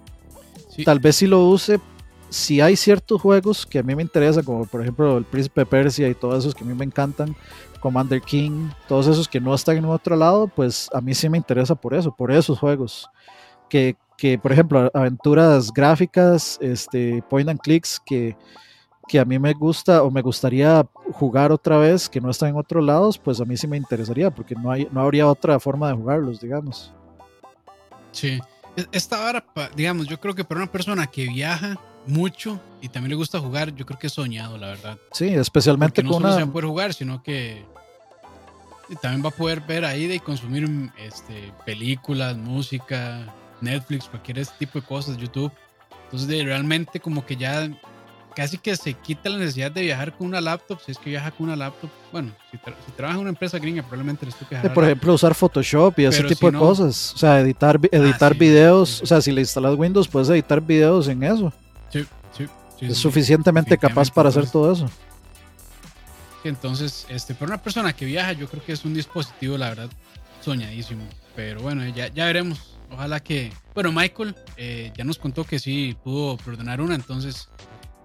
tal vez si lo use, si hay ciertos juegos que a mí me interesan, como por ejemplo el Príncipe Persia y todos esos que a mí me encantan, Commander King, todos esos que no están en otro lado, pues a mí sí me interesa por eso, por esos juegos. Que, que por ejemplo, aventuras gráficas, este, point and clicks, que, que a mí me gusta o me gustaría jugar otra vez, que no están en otros lados, pues a mí sí me interesaría, porque no, hay, no habría otra forma de jugarlos, digamos. Sí, e, esta hora, digamos, yo creo que para una persona que viaja mucho y también le gusta jugar, yo creo que es soñado, la verdad. Sí, especialmente con no solo se va a poder jugar, sino que también va a poder ver ahí y consumir este, películas, música, Netflix, cualquier tipo de cosas, YouTube. Entonces, realmente como que ya casi que se quita la necesidad de viajar con una laptop, si es que viaja con una laptop. Bueno, si, trabaja en una empresa gringa, probablemente les toque Por ejemplo, usar Photoshop y ese tipo de cosas. O sea, editar, ah, editar videos. O sea, si le instalas Windows, puedes editar videos en eso. Sí, sí. es suficientemente capaz para hacer todo eso. Entonces, este, para una persona que viaja, yo creo que es un dispositivo, la verdad, soñadísimo. Pero bueno, ya, ya veremos. Ojalá que. Bueno, Michael eh, ya nos contó que sí pudo perdonar una, entonces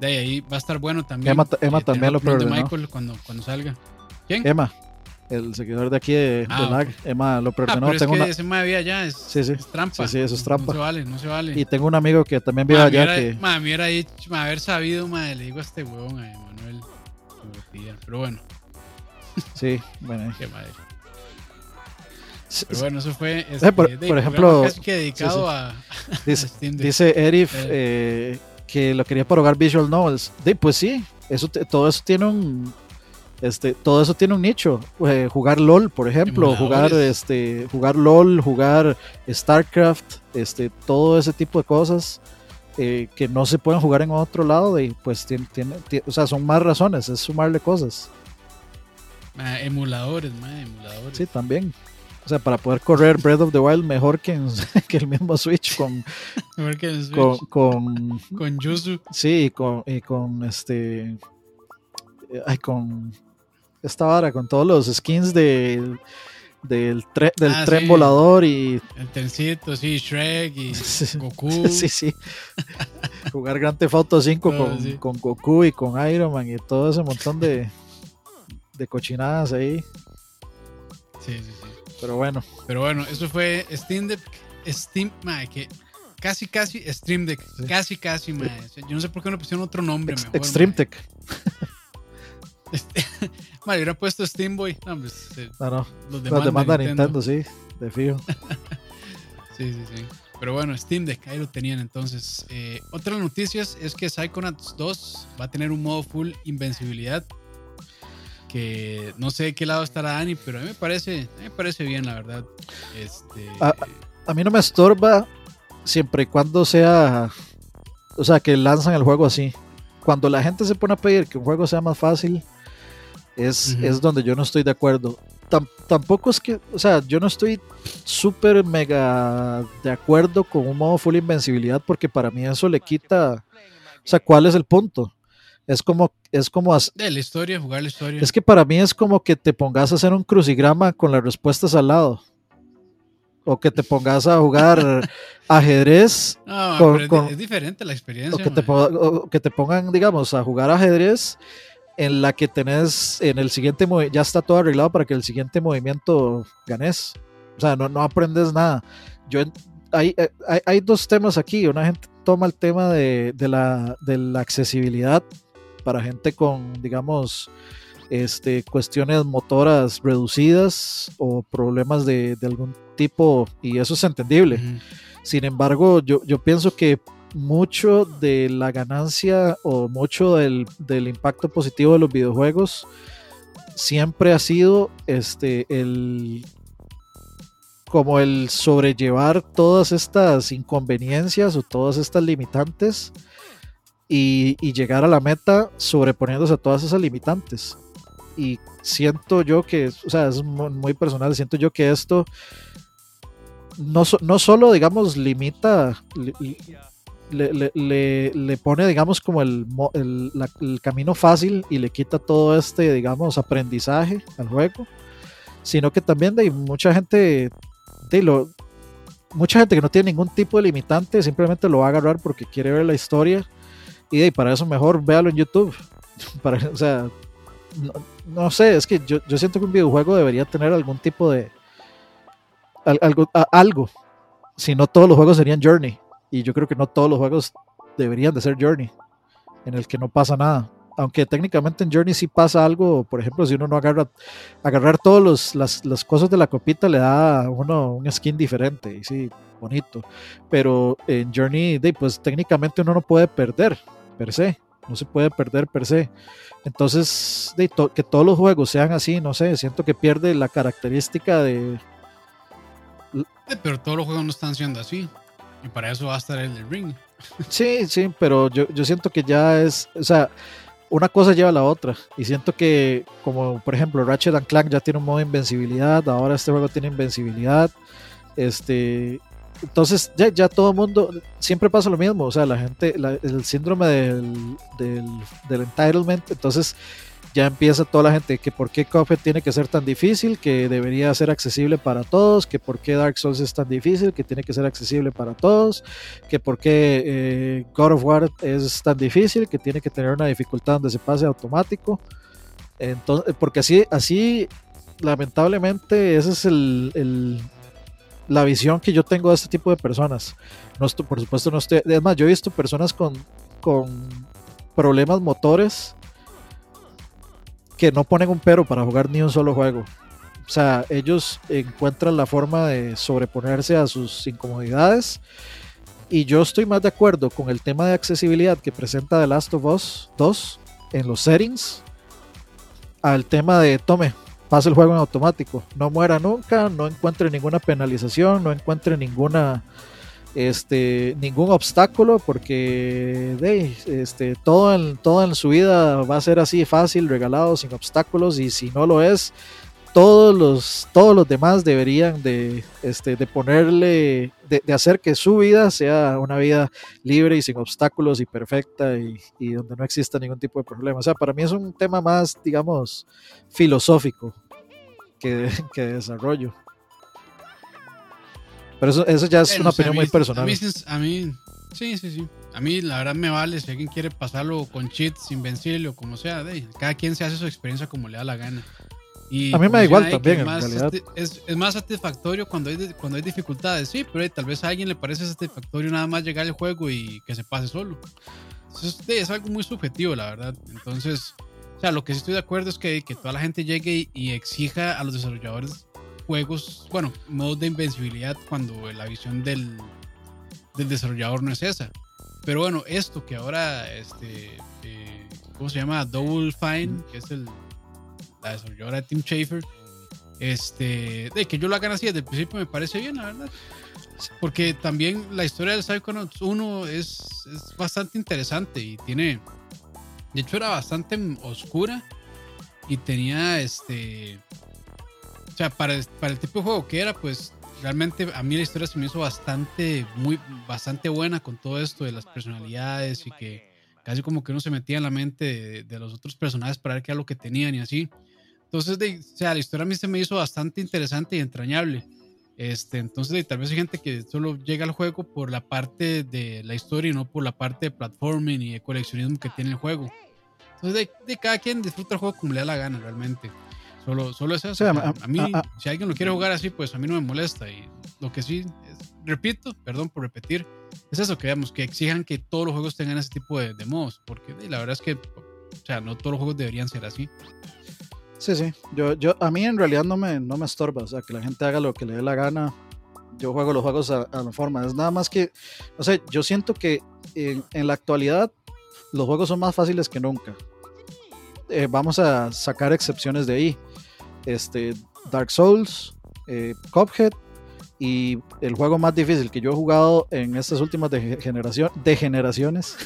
de ahí va a estar bueno también. Emma, Emma eh, también lo perdonó. Michael cuando, cuando salga. ¿Quién? Emma, el seguidor de aquí de, ah, LAG. Emma lo perdonó. Ah, pero tengo es que una... ese vía ya es, sí, sí. es trampa. Sí, sí, eso es trampa. No se vale, no se vale. Y tengo un amigo que también vive allá que... Ma, me hubiera dicho, ma, haber sabido, ma, le digo a este huevón, a Emanuel. Pero bueno. Sí, bueno. *laughs* Qué madre. Pero bueno, eso fue. Este, eh, por, ejemplo, que dedicado a, *laughs* dice, dice Erif eh. eh, que lo quería para jugar Visual Novels. De, pues sí, eso todo eso tiene un. Este, todo eso tiene un nicho. Eh, jugar LOL, por ejemplo, jugar este, jugar LOL, jugar StarCraft, este, todo ese tipo de cosas que no se pueden jugar en otro lado, y pues tiene, tiene, o sea, son más razones, es sumarle cosas. emuladores, emuladores. Sí, también. O sea, para poder correr Breath of the Wild mejor que, *laughs* que el mismo Switch con. *laughs* Mejor que el Switch. Con. Con, con Yuzu. Sí, y con, y con este. Ay, con. Esta vara, con todos los skins de, del, del ah, tren volador y. El trencito, sí, Shrek y *laughs* Goku. Sí, sí. Jugar Grand Theft Auto 5 con, con Goku y con Iron Man y todo ese montón de, de cochinadas ahí. Sí, sí, sí. Pero bueno. Pero bueno, eso fue Steam Deck. Steam, mae, que casi, casi Stream Deck. Casi, casi, mae. Yo no sé por qué no pusieron otro nombre mejor. Extreme Deck. *laughs* Este, *laughs* mae, hubiera puesto Steam Boy. No, pues, eh, no, no. Los demanda, Nintendo. sí, de fijo. *laughs* sí, sí, sí. Pero bueno, Steam Deck, ahí lo tenían entonces. Eh, otra noticias es que Psychonauts 2 va a tener un modo full invencibilidad que no sé de qué lado estará Dani, pero a mí me parece, me parece bien, la verdad. Este... A, mí no me estorba siempre y cuando sea, o sea, que lanzan el juego así. Cuando la gente se pone a pedir que un juego sea más fácil, es, es donde yo no estoy de acuerdo. tampoco es que, o sea, yo no estoy súper mega de acuerdo con un modo full invencibilidad porque para mí eso le quita, o sea, ¿cuál es el punto? Es como, es como... De la historia, jugar la historia. Es que para mí es como que te pongas a hacer un crucigrama con las respuestas al lado. O que te pongas a jugar *laughs* ajedrez. No, es diferente la experiencia. O que, te, o que te pongan, digamos, a jugar ajedrez en la que tenés en el siguiente ya está todo arreglado para que el siguiente movimiento ganes. O sea, no, no aprendes nada. Yo hay, eh, hay, hay, dos temas aquí. Una gente toma el tema de, de, la, de la accesibilidad para gente con, digamos, este, cuestiones motoras reducidas o problemas de, de algún tipo, y eso es entendible. Sin embargo, yo, yo pienso que mucho de la ganancia o mucho del, impacto positivo de los videojuegos siempre ha sido este el como el sobrellevar todas estas inconveniencias o todas estas limitantes y, llegar a la meta sobreponiéndose a todas esas limitantes. Y siento yo que, o sea, es muy personal, siento yo que esto no, no solo, digamos, limita, le, pone, digamos, como el, el, camino fácil y le quita todo este, digamos, aprendizaje al juego, sino que también hay mucha gente, de lo, mucha gente que no tiene ningún tipo de limitante, simplemente lo va a agarrar porque quiere ver la historia y para eso mejor véalo en YouTube. *laughs* O sea, no, sé, es que yo, yo, siento que un videojuego debería tener algún tipo de... Algo, algo, si no todos los juegos serían Journey y yo creo que no todos los juegos deberían de ser Journey, en el que no pasa nada. Aunque técnicamente en Journey sí pasa algo, por ejemplo, si uno no agarra, agarrar todas las, las, cosas de la copita le da a uno un skin diferente, y sí, bonito. Pero en Journey, pues técnicamente uno no puede perder, per se, no se puede perder per se. Entonces, de, que todos los juegos sean así, no sé, siento que pierde la característica de... Pero todos los juegos no están siendo así. Y para eso va a estar el ring. Sí, sí, pero yo, yo siento que ya es, o sea, una cosa lleva a la otra. Y siento que, como por ejemplo, Ratchet and Clank ya tiene un modo de invencibilidad, ahora este juego tiene invencibilidad. Este, entonces ya, ya todo el mundo, siempre pasa lo mismo, o sea, la gente, el síndrome del, del, del entitlement, entonces ya empieza toda la gente que por qué Cuphead tiene que ser tan difícil, que debería ser accesible para todos, que por qué Dark Souls es tan difícil, que tiene que ser accesible para todos, que por qué eh, God of War es tan difícil, que tiene que tener una dificultad donde se pase automático. Entonces, porque así, así lamentablemente, esa es el, la visión que yo tengo de este tipo de personas. No estoy, por supuesto, no estoy. Es más, yo he visto personas con, con problemas motores que no ponen un pero para jugar ni un solo juego. O sea, ellos encuentran la forma de sobreponerse a sus incomodidades. Y yo estoy más de acuerdo con el tema de accesibilidad que presenta The Last of Us 2 en los settings al tema de tome, pase el juego en automático, no muera nunca, no encuentre ninguna penalización, no encuentre ninguna este, ningún obstáculo porque de, este, todo, en, todo en su vida va a ser así fácil, regalado, sin obstáculos y si no lo es, todos los, todos los demás deberían de, este, de ponerle, de, hacer que su vida sea una vida libre y sin obstáculos y perfecta y, y donde no exista ningún tipo de problema. O sea, para mí es un tema más, digamos, filosófico que, *laughs* que de desarrollo. Pero eso, eso ya es una opinión muy personal. A mí, sí, sí, sí. A mí la verdad me vale si alguien quiere pasarlo con cheats, invencible o como sea. De, cada quien se hace su experiencia como le da la gana. Y a mí me da igual también, en realidad. Es, es, más satisfactorio cuando hay, cuando hay dificultades, sí, pero tal vez a alguien le parece satisfactorio nada más llegar al juego y que se pase solo. Es, es algo muy subjetivo, la verdad. Entonces, sea, lo que sí estoy de acuerdo es que, que toda la gente llegue y exija a los desarrolladores juegos, bueno, modos de invencibilidad cuando la visión del, del desarrollador no es esa. Pero bueno, esto que ahora, este, eh, ¿cómo se llama? Double Fine, que es el, la desarrolladora de Tim Schafer, este, de que yo lo hagan así desde el principio me parece bien, la verdad. Porque también la historia del Psychonauts 1 es, es bastante interesante y tiene, de hecho era bastante oscura y tenía este sea, para, para el tipo de juego que era, pues realmente a mí la historia se me hizo bastante, muy, bastante buena con todo esto de las personalidades y que casi como que uno se metía en la mente de, los otros personajes para ver qué era lo que tenían y así. Entonces, de, o sea, la historia a mí se me hizo bastante interesante y entrañable. Este, entonces, tal vez hay gente que solo llega al juego por la parte de la historia y no por la parte de platforming y de coleccionismo que tiene el juego. Entonces, de, cada quien disfruta el juego como le da la gana realmente. Solo, solo es eso. a, mí, si alguien lo quiere jugar así, pues a mí no me molesta. Y lo que sí, repito, perdón por repetir, es eso que veamos, que exijan que todos los juegos tengan ese tipo de, de modos. Porque la verdad es que, o sea, no todos los juegos deberían ser así. Sí, sí. Yo, yo, a mí en realidad no me, no me estorba. O sea, que la gente haga lo que le dé la gana. Yo juego los juegos a, la forma. Es nada más que, no sé, yo siento que en, en la actualidad los juegos son más fáciles que nunca. Eh, vamos a sacar excepciones de ahí este, Dark Souls, eh, Cuphead y el juego más difícil que yo he jugado en estas últimas de, de generaciones,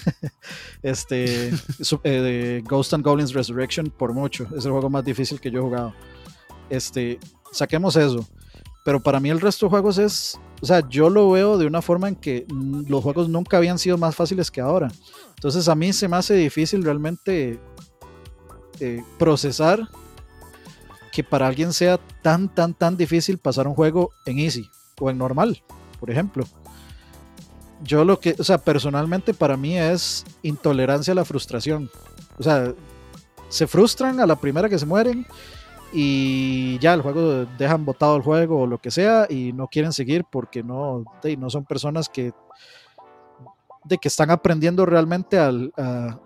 *laughs* este, eh, Ghost and Goblins Resurrection por mucho, es el juego más difícil que yo he jugado. Este, saquemos eso, pero para mí el resto de juegos es, o sea, yo lo veo de una forma en que los juegos nunca habían sido más fáciles que ahora. Entonces a mí se me hace difícil realmente eh, procesar que para alguien sea tan, tan, tan difícil pasar un juego en easy o en normal, por ejemplo. Yo lo que, o sea, personalmente para mí es intolerancia a la frustración. O sea, se frustran a la primera que se mueren y ya el juego dejan botado el juego o lo que sea y no quieren seguir porque no, no son personas que de que están aprendiendo realmente al, a,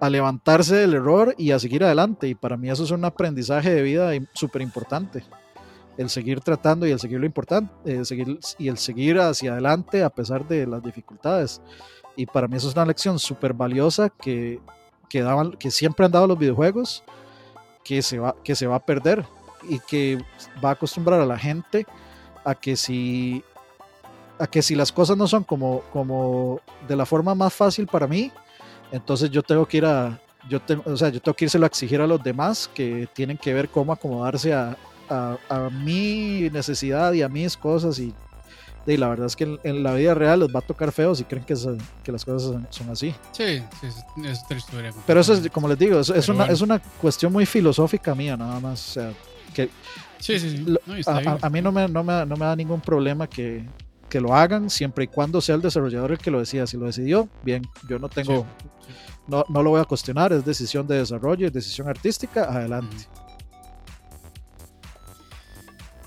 a levantarse del error y a seguir adelante. Y para mí eso es un aprendizaje de vida súper importante. El seguir tratando y el seguir lo importante, eh, seguir, y el seguir hacia adelante a pesar de las dificultades. Y para mí eso es una lección súper valiosa que, que, que siempre han dado los videojuegos, que se, va, que se va a perder y que va a acostumbrar a la gente a que si a que si las cosas no son como, como de la forma más fácil para mí, entonces yo tengo que ir a, yo tengo, o sea, yo tengo que írselo a exigir a los demás que tienen que ver cómo acomodarse a, a, mi necesidad y a mis cosas y, y, la verdad es que en, la vida real les va a tocar feo si creen que, que las cosas son, así. Sí, sí, es otra historia. Pero eso es, como les digo, es, una, es una cuestión muy filosófica mía nada más. O sea, que sí, sí, sí. a, mí no me, no, me, no me da ningún problema que, que lo hagan siempre y cuando sea el desarrollador el que lo decida. Si lo decidió, bien, yo no tengo, No, no, lo voy a cuestionar, es decisión de desarrollo, es decisión artística, adelante.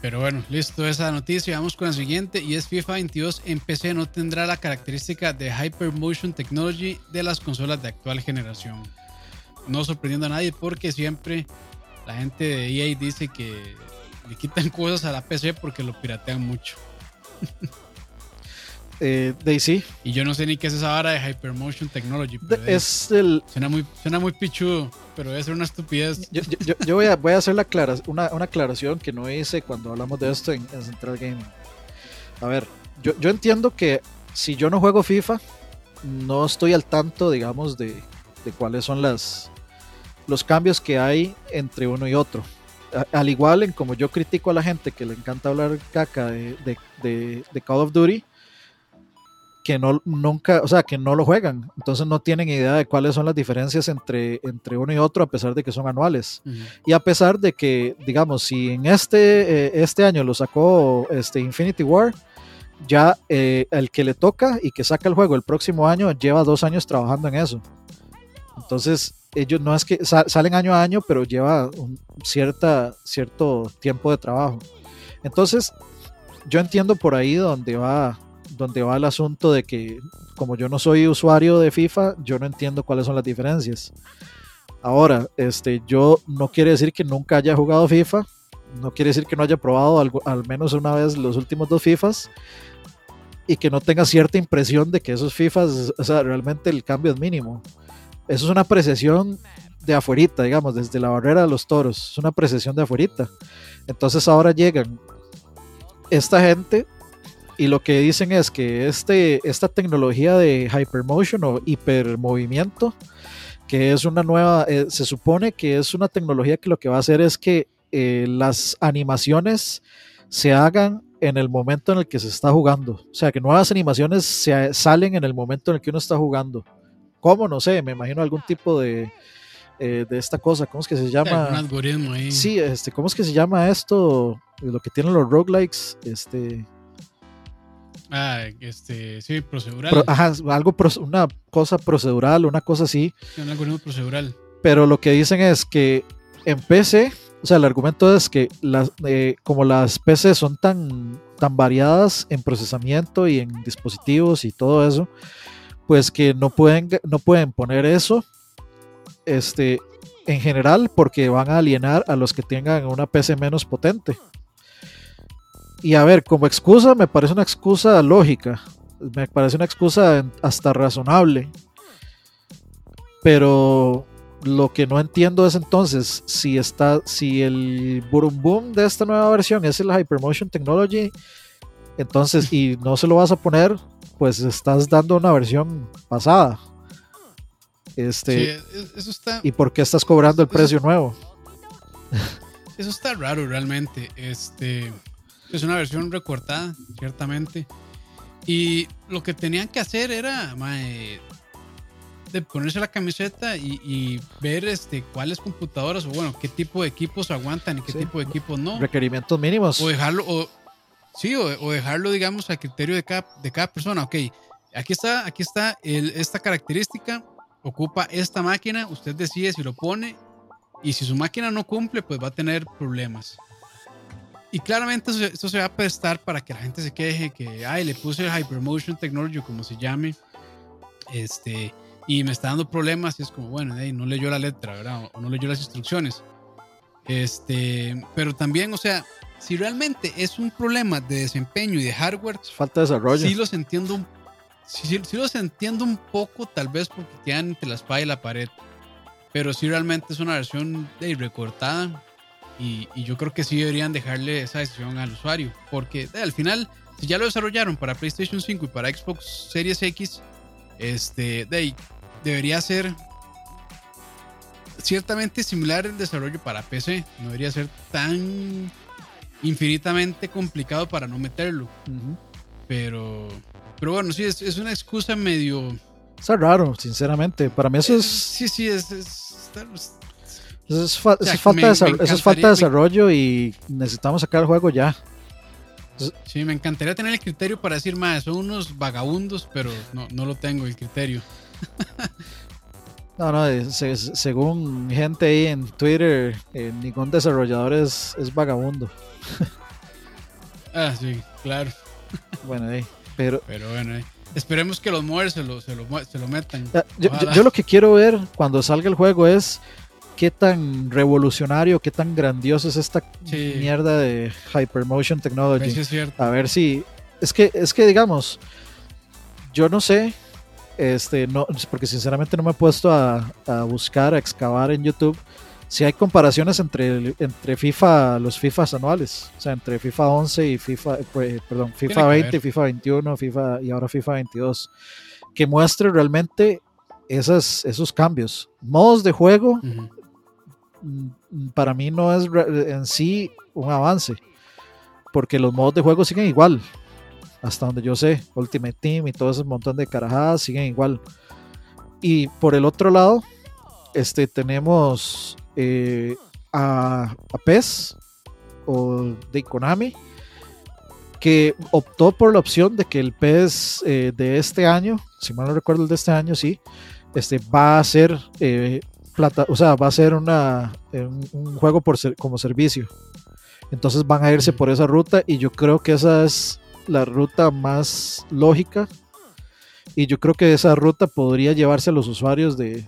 Pero bueno, listo esa noticia. Vamos con la siguiente y es FIFA 22 en PC no tendrá la característica de Hypermotion Technology de las consolas de actual generación. No sorprendiendo a nadie porque siempre la gente de EA dice que le quitan *laughs* cosas a la PC porque lo piratean mucho. *laughs* eh, Daisy. Y yo no sé ni qué es esa vara de Hypermotion Technology. es, el... Suena muy, suena muy pichudo, pero debe ser una estupidez. Yo, yo, yo voy, a, voy, a, hacer la una, una, aclaración que no hice cuando hablamos de esto en, Central Gaming. A ver, yo, yo entiendo que si yo no juego FIFA, no estoy al tanto, digamos, de, de cuáles son las, los cambios que hay entre uno y otro. al igual en como yo critico a la gente que le encanta hablar caca de, de, de Call of Duty, que no nunca, o sea, que no lo juegan, entonces no tienen idea de cuáles son las diferencias entre, entre uno y otro a pesar de que son anuales. Y a pesar de que, digamos, si en este, eh, este año lo sacó este Infinity War, ya eh, el que le toca y que saca el juego el próximo año lleva dos años trabajando en eso. Entonces, ellos no es que salen año a año, pero lleva un cierta, cierto tiempo de trabajo. Entonces, yo entiendo por ahí donde va donde va el asunto de que como yo no soy usuario de FIFA, yo no entiendo cuáles son las diferencias. Ahora, este, yo no quiere decir que nunca haya jugado FIFA, no quiere decir que no haya probado al menos una vez los últimos dos FIFAs y que no tenga cierta impresión de que esos FIFAs, o sea, realmente el cambio es mínimo. Eso es una apreciación de afuerita, digamos, desde la barrera de los toros, es una apreciación de afuerita. Entonces ahora llegan esta gente y lo que dicen es que este, esta tecnología de hypermotion o hipermovimiento, que es una nueva, eh, se supone que es una tecnología que lo que va a hacer es que eh, las animaciones se hagan en el momento en el que se está jugando. O sea, que nuevas animaciones se, salen en el momento en el que uno está jugando. ¿Cómo? No sé, me imagino algún tipo de, eh, de esta cosa, ¿cómo es que se llama? Un algoritmo ahí. Sí, este, ¿cómo es que se llama esto? Lo que tienen los roguelikes, este... Ah, este, sí, procedural. ajá, algo, una cosa procedural, una cosa así. un algoritmo procedural. Pero lo que dicen es que en PC, o sea, el argumento es que las, eh, como las PC son tan, tan variadas en procesamiento y en dispositivos y todo eso, pues que no pueden, no pueden poner eso este, en general porque van a alienar a los que tengan una PC menos potente. Y a ver, como excusa me parece una excusa lógica, me parece una excusa hasta razonable. Pero lo que no entiendo es entonces si está si el boom boom de esta nueva versión es el Hypermotion Technology, entonces y no se lo vas a poner, pues estás dando una versión pasada. Este, eso está, ¿Y por qué estás cobrando el precio nuevo? Eso está raro realmente. Este es una versión recortada, ciertamente. Y lo que tenían que hacer era de ponerse la camiseta y, ver este cuáles computadoras o bueno, qué tipo de equipos aguantan y qué tipo de equipos no. Requerimientos mínimos. O dejarlo, o, sí, o, dejarlo, digamos, a criterio de cada, de cada persona. Ok, aquí está, aquí está esta característica ocupa esta máquina, usted decide si lo pone y si su máquina no cumple, pues va a tener problemas. Y claramente esto, se va a prestar para que la gente se queje que, ay, le puse el Hypermotion Technology, como se llame, este, y me está dando problemas. Y es como, bueno, no leyó la letra, ¿verdad? O no leyó las instrucciones. Este, pero también, o sea, si realmente es un problema de desempeño y de hardware, falta de desarrollo. Sí los entiendo un sí, sí, los entiendo un poco, tal vez porque quedan entre la espada y la pared. Pero sí realmente es una versión de recortada. Y, yo creo que sí deberían dejarle esa decisión al usuario. Porque al final, si ya lo desarrollaron para PlayStation 5 y para Xbox Series X, este, de, debería ser ciertamente similar el desarrollo para PC. No debería ser tan infinitamente complicado para no meterlo. Pero pero bueno, sí, es, es una excusa medio. Está raro, sinceramente. Para mí eso es. Sí, sí, es. Eso es, falta, de, falta de desarrollo y necesitamos sacar el juego ya. Sí, me encantaría tener el criterio para decir más. Son unos vagabundos, pero no, no lo tengo el criterio. *laughs* no, no, según gente ahí en Twitter, eh, ningún desarrollador es, es vagabundo. *laughs* ah, sí, claro. *laughs* bueno, ahí. Pero, bueno, eh, esperemos que los muertos se lo, se lo, metan. Yo, lo que quiero ver cuando salga el juego es qué tan revolucionario, qué tan grandioso es esta mierda de Hypermotion Technology. A ver si. Es que, es que digamos, yo no sé, este, no, porque sinceramente no me he puesto a, a buscar, a excavar en YouTube si hay comparaciones entre, entre FIFA, los FIFAs anuales, o sea, entre FIFA 11 y FIFA, eh, perdón, FIFA 20, FIFA 21, FIFA y ahora FIFA 22, que muestre realmente esas, esos cambios. Modos de juego, para mí no es en sí un avance, porque los modos de juego siguen igual, hasta donde yo sé, Ultimate Team y todo ese montón de carajadas siguen igual. Y por el otro lado, este, tenemos eh, a, PES o de Konami, que optó por la opción de que el PES eh, de este año, si mal no recuerdo el de este año, sí, este, va a ser eh, plata, o sea, va a ser una, un, juego por ser, como servicio. Entonces van a irse por esa ruta y yo creo que esa es la ruta más lógica y yo creo que esa ruta podría llevarse a los usuarios de,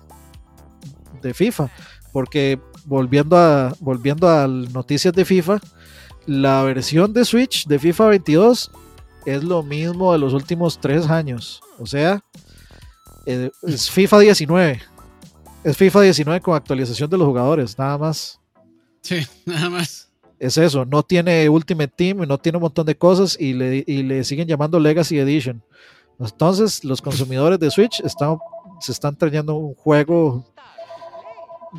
de FIFA porque volviendo a, volviendo a noticias de FIFA, la versión de Switch de FIFA 22 es lo mismo de los últimos tres años. O sea, eh, es FIFA 19. Es FIFA 19 con actualización de los jugadores, nada más. Sí, *laughs* nada más. Es eso, no tiene Ultimate Team, no tiene un montón de cosas y le, y le siguen llamando Legacy Edition. Entonces, los consumidores de Switch están, se están trayendo un juego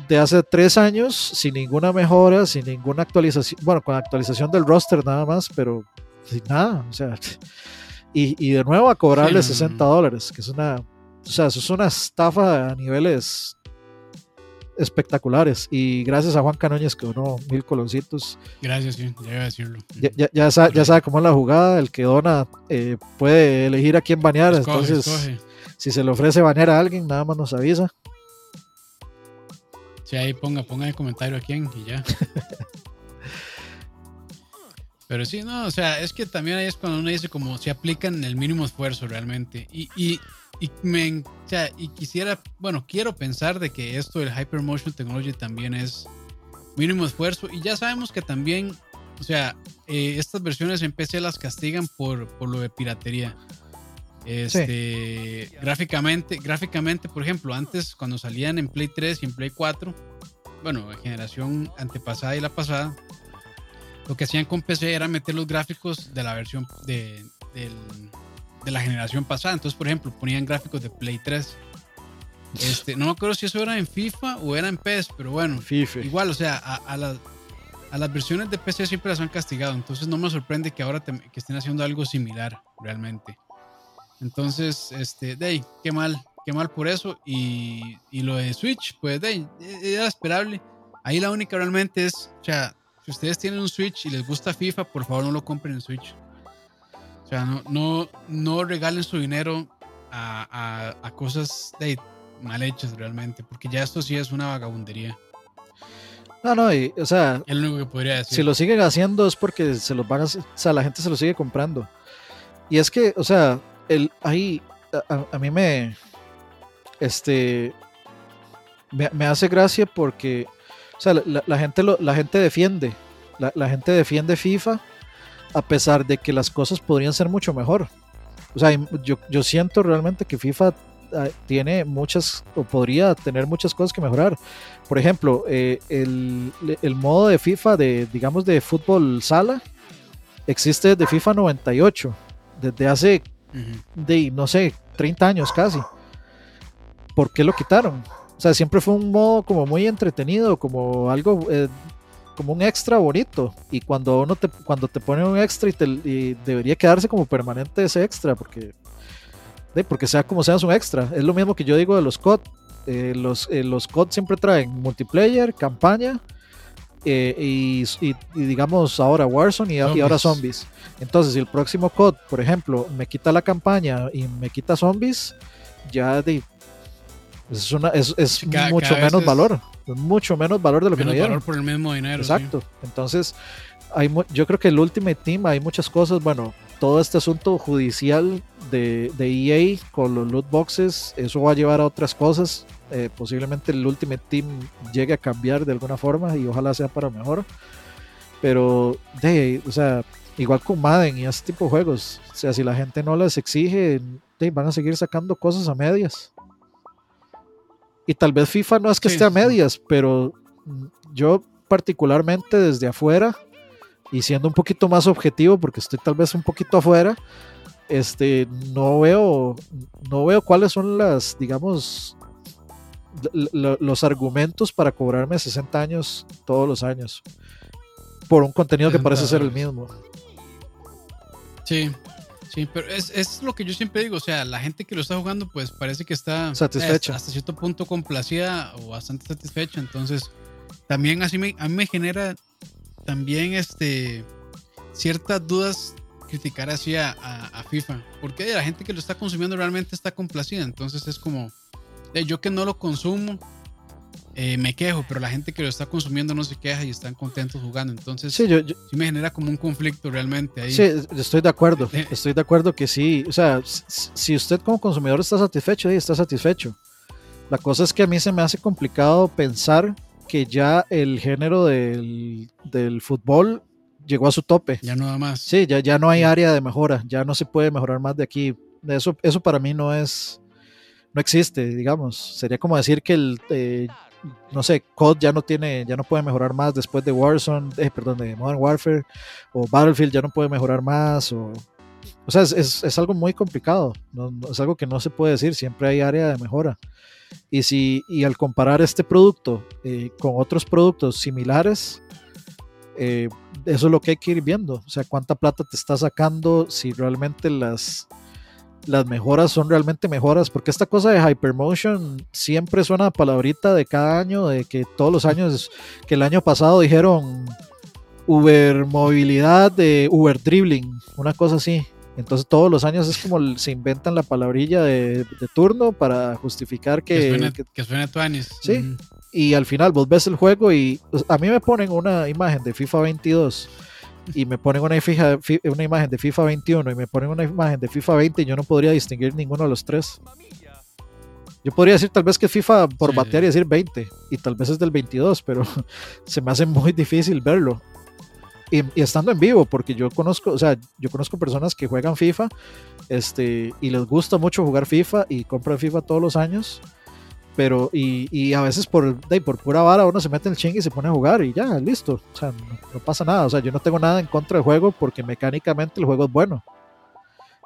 de hace tres años sin ninguna mejora, sin ninguna actualización, bueno, con actualización del roster nada más, pero sin nada, o sea, *laughs* y, y de nuevo a cobrarle 60 dólares, que es una, o sea, eso es una estafa a niveles espectaculares. Y gracias a Juan Canoñez que donó mil coloncitos. Gracias, sí, ya iba a decirlo. Ya, ya, sabe, ya, sabe, cómo es la jugada. El que dona eh, puede elegir a quién banear. entonces, si se le ofrece banear a alguien, nada más nos avisa. Sí, ahí ponga, ponga el comentario a quién y ya. *laughs* Pero sí, no, o sea, es que también ahí es cuando uno dice como se aplican el mínimo esfuerzo realmente. Y, y y, quisiera, bueno, quiero pensar de que esto del Hypermotion Technology también es mínimo esfuerzo. Y ya sabemos que también, o sea, eh, estas versiones en PC las castigan por, por lo de piratería. Este, gráficamente, gráficamente, por ejemplo, antes cuando salían en Play 3 y en Play 4, bueno, generación antepasada y la pasada, lo que hacían con PC era meter los gráficos de la versión de, del, de la generación pasada. Entonces, por ejemplo, ponían gráficos de Play 3. Este, no me acuerdo si eso era en FIFA o era en PES, pero bueno, igual, o sea, a, a, las versiones de PC siempre las han castigado, entonces no me sorprende que ahora que estén haciendo algo similar realmente. Entonces, este, de qué mal, qué mal por eso. Y, y lo de Switch, pues de era esperable. Ahí la única realmente es, o sea, si ustedes tienen un Switch y les gusta FIFA, por favor no lo compren en Switch. O sea, no, no, no regalen su dinero a, a, cosas de, mal hechas realmente, porque ya esto sí es una vagabundería. No, no, o sea, es lo único que podría decir. Si lo siguen haciendo es porque se los van a, o sea, la gente se lo sigue comprando. Y es que, o sea, el, ahí a, mí me, este, me, hace gracia porque, o sea, la, gente, lo, la gente defiende, la, la gente defiende FIFA a pesar de que las cosas podrían ser mucho mejor. O sea, yo, yo siento realmente que FIFA ah, tiene muchas o podría tener muchas cosas que mejorar. Por ejemplo, eh, el, el, modo de FIFA de, digamos, de fútbol sala existe desde FIFA 98, desde hace, de, no sé, 30 años casi. ¿Por qué lo quitaron? O sea, siempre fue un modo como muy entretenido, como algo eh, como un extra bonito. Y cuando uno te, cuando te pone un extra y, debería quedarse como permanente ese extra, porque, porque sea como sea es un extra. Es lo mismo que yo digo de los COD. Eh, los, eh, los COD siempre traen multiplayer, campaña eh, y, digamos ahora Warzone y, ahora zombies. Entonces, si el próximo COD, por ejemplo, me quita la campaña y me quita zombies, ya de, es, una, es, es mucho menos valor mucho menos valor de lo que me dieron. valor por el mismo dinero. Exacto. Entonces, hay, yo creo que el Ultimate Team hay muchas cosas, bueno, todo este asunto judicial de, de EA con los loot boxes, eso va a llevar a otras cosas. Eh, posiblemente el Ultimate Team llegue a cambiar de alguna forma y ojalá sea para mejor. Pero, de, o sea, igual con Madden y ese tipo de juegos, o sea, si la gente no les exige, van a seguir sacando cosas a medias. Y tal vez FIFA no es que esté a medias, pero yo particularmente desde afuera y siendo un poquito más objetivo, porque estoy tal vez un poquito afuera, este, no veo, no veo cuáles son las, digamos, los argumentos para cobrarme 60 años todos los años por un contenido que parece ser el mismo. Sí, Sí, pero es, es, lo que yo siempre digo, o sea, la gente que lo está jugando pues parece que está satisfecha. hasta cierto punto complacida o bastante satisfecha, entonces también así me, a mí me genera también este ciertas dudas criticar así a, a, FIFA, porque la gente que lo está consumiendo realmente está complacida, entonces es como, yo que no lo consumo, eh, me quejo, pero la gente que lo está consumiendo no se queja y están contentos jugando. Entonces, sí, me genera como un conflicto realmente ahí. Sí, estoy de acuerdo. Estoy de acuerdo que sí. O sea, si usted como consumidor está satisfecho, sí, está satisfecho. La cosa es que a mí se me hace complicado pensar que ya el género del, del fútbol llegó a su tope. Ya no da más. Sí, ya, ya no hay área de mejora. Ya no se puede mejorar más de aquí. Eso, eso para mí no es. No existe, digamos. Sería como decir que el. Eh, no sé, COD ya no tiene, ya no puede mejorar más después de Warzone, eh, perdón, de Modern Warfare, o Battlefield ya no puede mejorar más, o o sea, es, es, algo muy complicado, no, es algo que no se puede decir, siempre hay área de mejora. Y, si, y al comparar este producto eh, con otros productos similares, eh, eso es lo que hay que ir viendo. O sea, cuánta plata te está sacando, si realmente las, las mejoras son realmente mejoras, porque esta cosa de Hypermotion siempre suena palabrita de cada año, de que todos los años, que el año pasado dijeron Uber movilidad, de Uber dribbling, una cosa así. Entonces todos los años es como se inventan la palabrilla de, turno para justificar que... Que tuanis. Sí. Y al final vos ves el juego y pues, a mí me ponen una imagen de FIFA 22 y me ponen una, fija, una imagen de FIFA 21 y me ponen una imagen de FIFA 20 y yo no podría distinguir ninguno de los tres. Yo podría decir tal vez que FIFA por batear y decir 20 y tal vez es del 22, pero *laughs* se me hace muy difícil verlo. Y, estando en vivo, porque yo conozco, o sea, yo conozco personas que juegan FIFA este, y les gusta mucho jugar FIFA y compran FIFA todos los años pero y, y, a veces por, por pura vara uno se mete en el ching y se pone a jugar y ya, listo, o sea, no, pasa nada, o sea, yo no tengo nada en contra del juego porque mecánicamente el juego es bueno.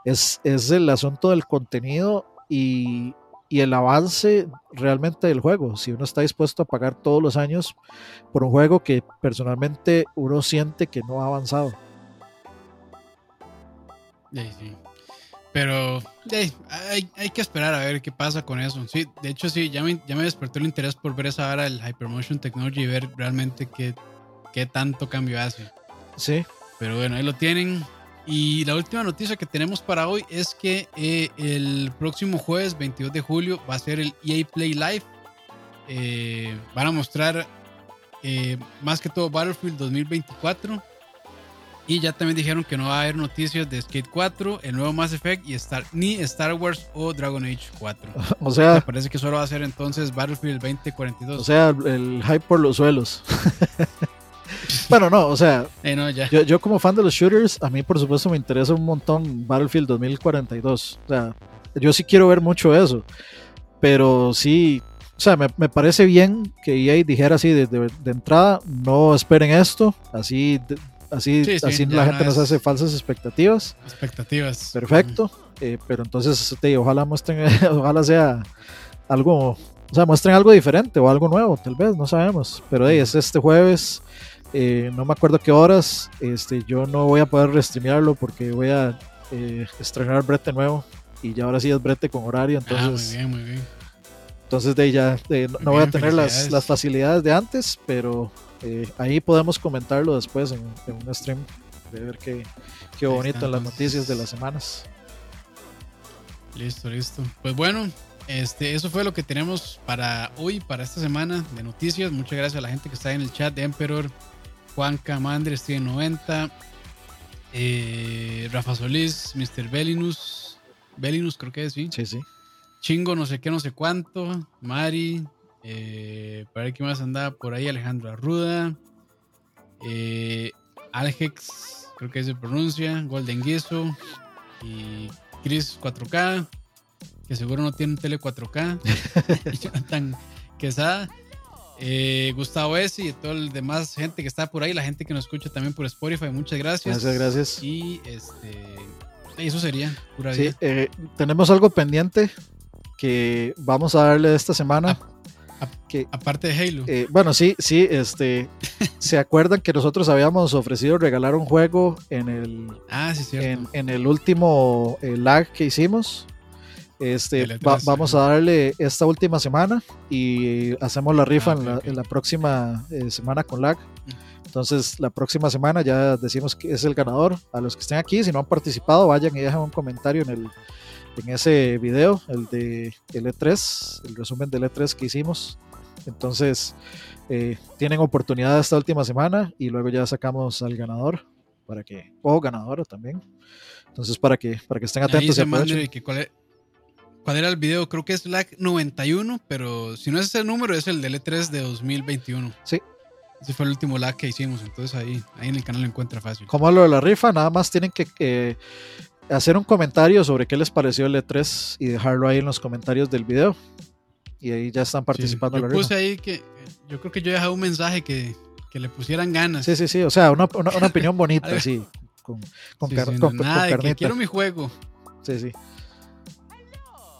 Es, es el asunto del contenido y, y, el avance realmente del juego. Si uno está dispuesto a pagar todos los años por un juego que personalmente uno siente que no ha avanzado. Sí, sí. Pero hay, hay, que esperar a ver qué pasa con eso. Sí, de hecho, sí, ya me, ya me despertó el interés por ver esa hora del Hypermotion Technology y ver realmente qué, qué tanto cambio hace. Sí. Pero bueno, ahí lo tienen. Y la última noticia que tenemos para hoy es que eh, el próximo jueves 22 de julio va a ser el EA Play Live. Eh, van a mostrar eh, más que todo Battlefield 2024 y ya también dijeron que no va a haber noticias de Skate 4, el nuevo Mass Effect y Star, ni Star Wars o Dragon Age 4. *laughs* O sea, parece que solo va a ser entonces Battlefield 2042. O sea, el hype por los suelos. *laughs* bueno, no, o sea, eh, Yo, yo, como fan de los shooters, a mí por supuesto me interesa un montón Battlefield 2042. O sea, yo sí quiero ver mucho eso. Pero sí, o sea, me, me parece bien que EA dijera así de, de, entrada, no esperen esto, así Así, así la gente nos hace falsas expectativas. Expectativas. Perfecto. Eh, pero entonces, te, ojalá muestren, *laughs* ojalá sea algo, o sea, muestren algo diferente o algo nuevo, tal vez, no sabemos. Pero es este jueves, eh, no me acuerdo qué horas. Este, yo no voy a poder restreamearlo porque voy a eh, estrenar brete nuevo. Y ya ahora sí es brete con horario, ah, entonces. muy bien, muy bien. Entonces de ya no, voy a tener las, las, facilidades de antes, pero eh, ahí podemos comentarlo después en, un stream, de ver qué, qué bonito las noticias de las semanas. Listo, listo. Pues bueno, este, eso fue lo que tenemos para hoy, para esta semana de noticias. Muchas gracias a la gente que está en el chat de Emperor, Juan Camandre, Steven 90, eh, Rafa Solís, Mr. Belinus, Belinus creo que es, sí. Sí, sí. Chingo, no sé qué, no sé cuánto, Mari, eh, para ver qué más andaba por ahí, Alejandro Arruda. Eh, Algex, creo que se pronuncia. Golden Guiso. Y Chris 4K, que seguro no tiene un tele 4K. y Jonathan Quesada. Eh, Gustavo S. y toda la demás gente que está por ahí, la gente que nos escucha también por Spotify, muchas gracias. Gracias, gracias. Y este, eso sería, pura sí, eh, tenemos algo pendiente que vamos a darle esta semana. Ah, Aparte de Halo. Eh, bueno, sí, sí, este, *laughs* ¿se acuerdan que nosotros habíamos ofrecido regalar un juego en el, ah, en, el último eh, lag que hicimos? Este, vamos a darle esta última semana y hacemos la rifa ah, en, la, próxima eh, semana con lag. Entonces, la próxima semana ya decimos que es el ganador. A los que estén aquí, si no han participado, vayan y dejen un comentario en el, en ese video, el de el E3, el resumen del E3 que hicimos. Entonces, eh, tienen oportunidad esta última semana y luego ya sacamos al ganador para que, o ganadora también. Entonces, para que, para que estén atentos. y cuál, cuál, era el video? Creo que es LAC 91, pero si no es ese número, es el del E3 de 2021. Sí. Ese fue el último lag que hicimos, entonces ahí, ahí en el canal lo encuentra fácil. Como lo de la rifa, nada más tienen que eh, hacer un comentario sobre qué les pareció el E3 y dejarlo ahí en los comentarios del video. Y ahí ya están participando. yo puse ahí que yo creo que yo dejé un mensaje que, que, le pusieran ganas. Sí, sí, sí, o sea, una, una, opinión *laughs* bonita, sí. con, con, Sí, car- sí, con- no, con nada de que carnita. quiero mi juego. Sí, sí.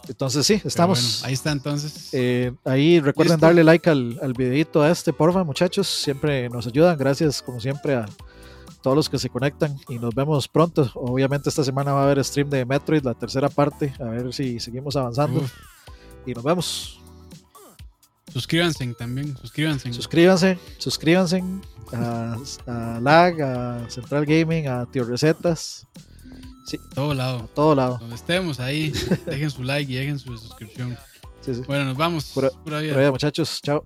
Entonces sí, estamos. bueno, ahí está entonces. Eh, ahí recuerden Listo. darle like al, al videito a este, porfa, muchachos. Siempre nos ayudan. Gracias, como siempre, a todos los que se conectan. Y nos vemos pronto. Obviamente, esta semana va a haber stream de Metroid, la tercera parte. A ver si seguimos avanzando. Uf, Y nos vemos. suscríbanse también, suscríbanse. Suscríbanse, suscríbanse a, a Lag, a Central Gaming, a Tío Recetas, todo a lado. todo lado. Donde estemos ahí, dejen su like y dejen su suscripción. Sí, sí. Bueno, nos vamos. Pura- Pura vida. Pero ya, muchachos, chao.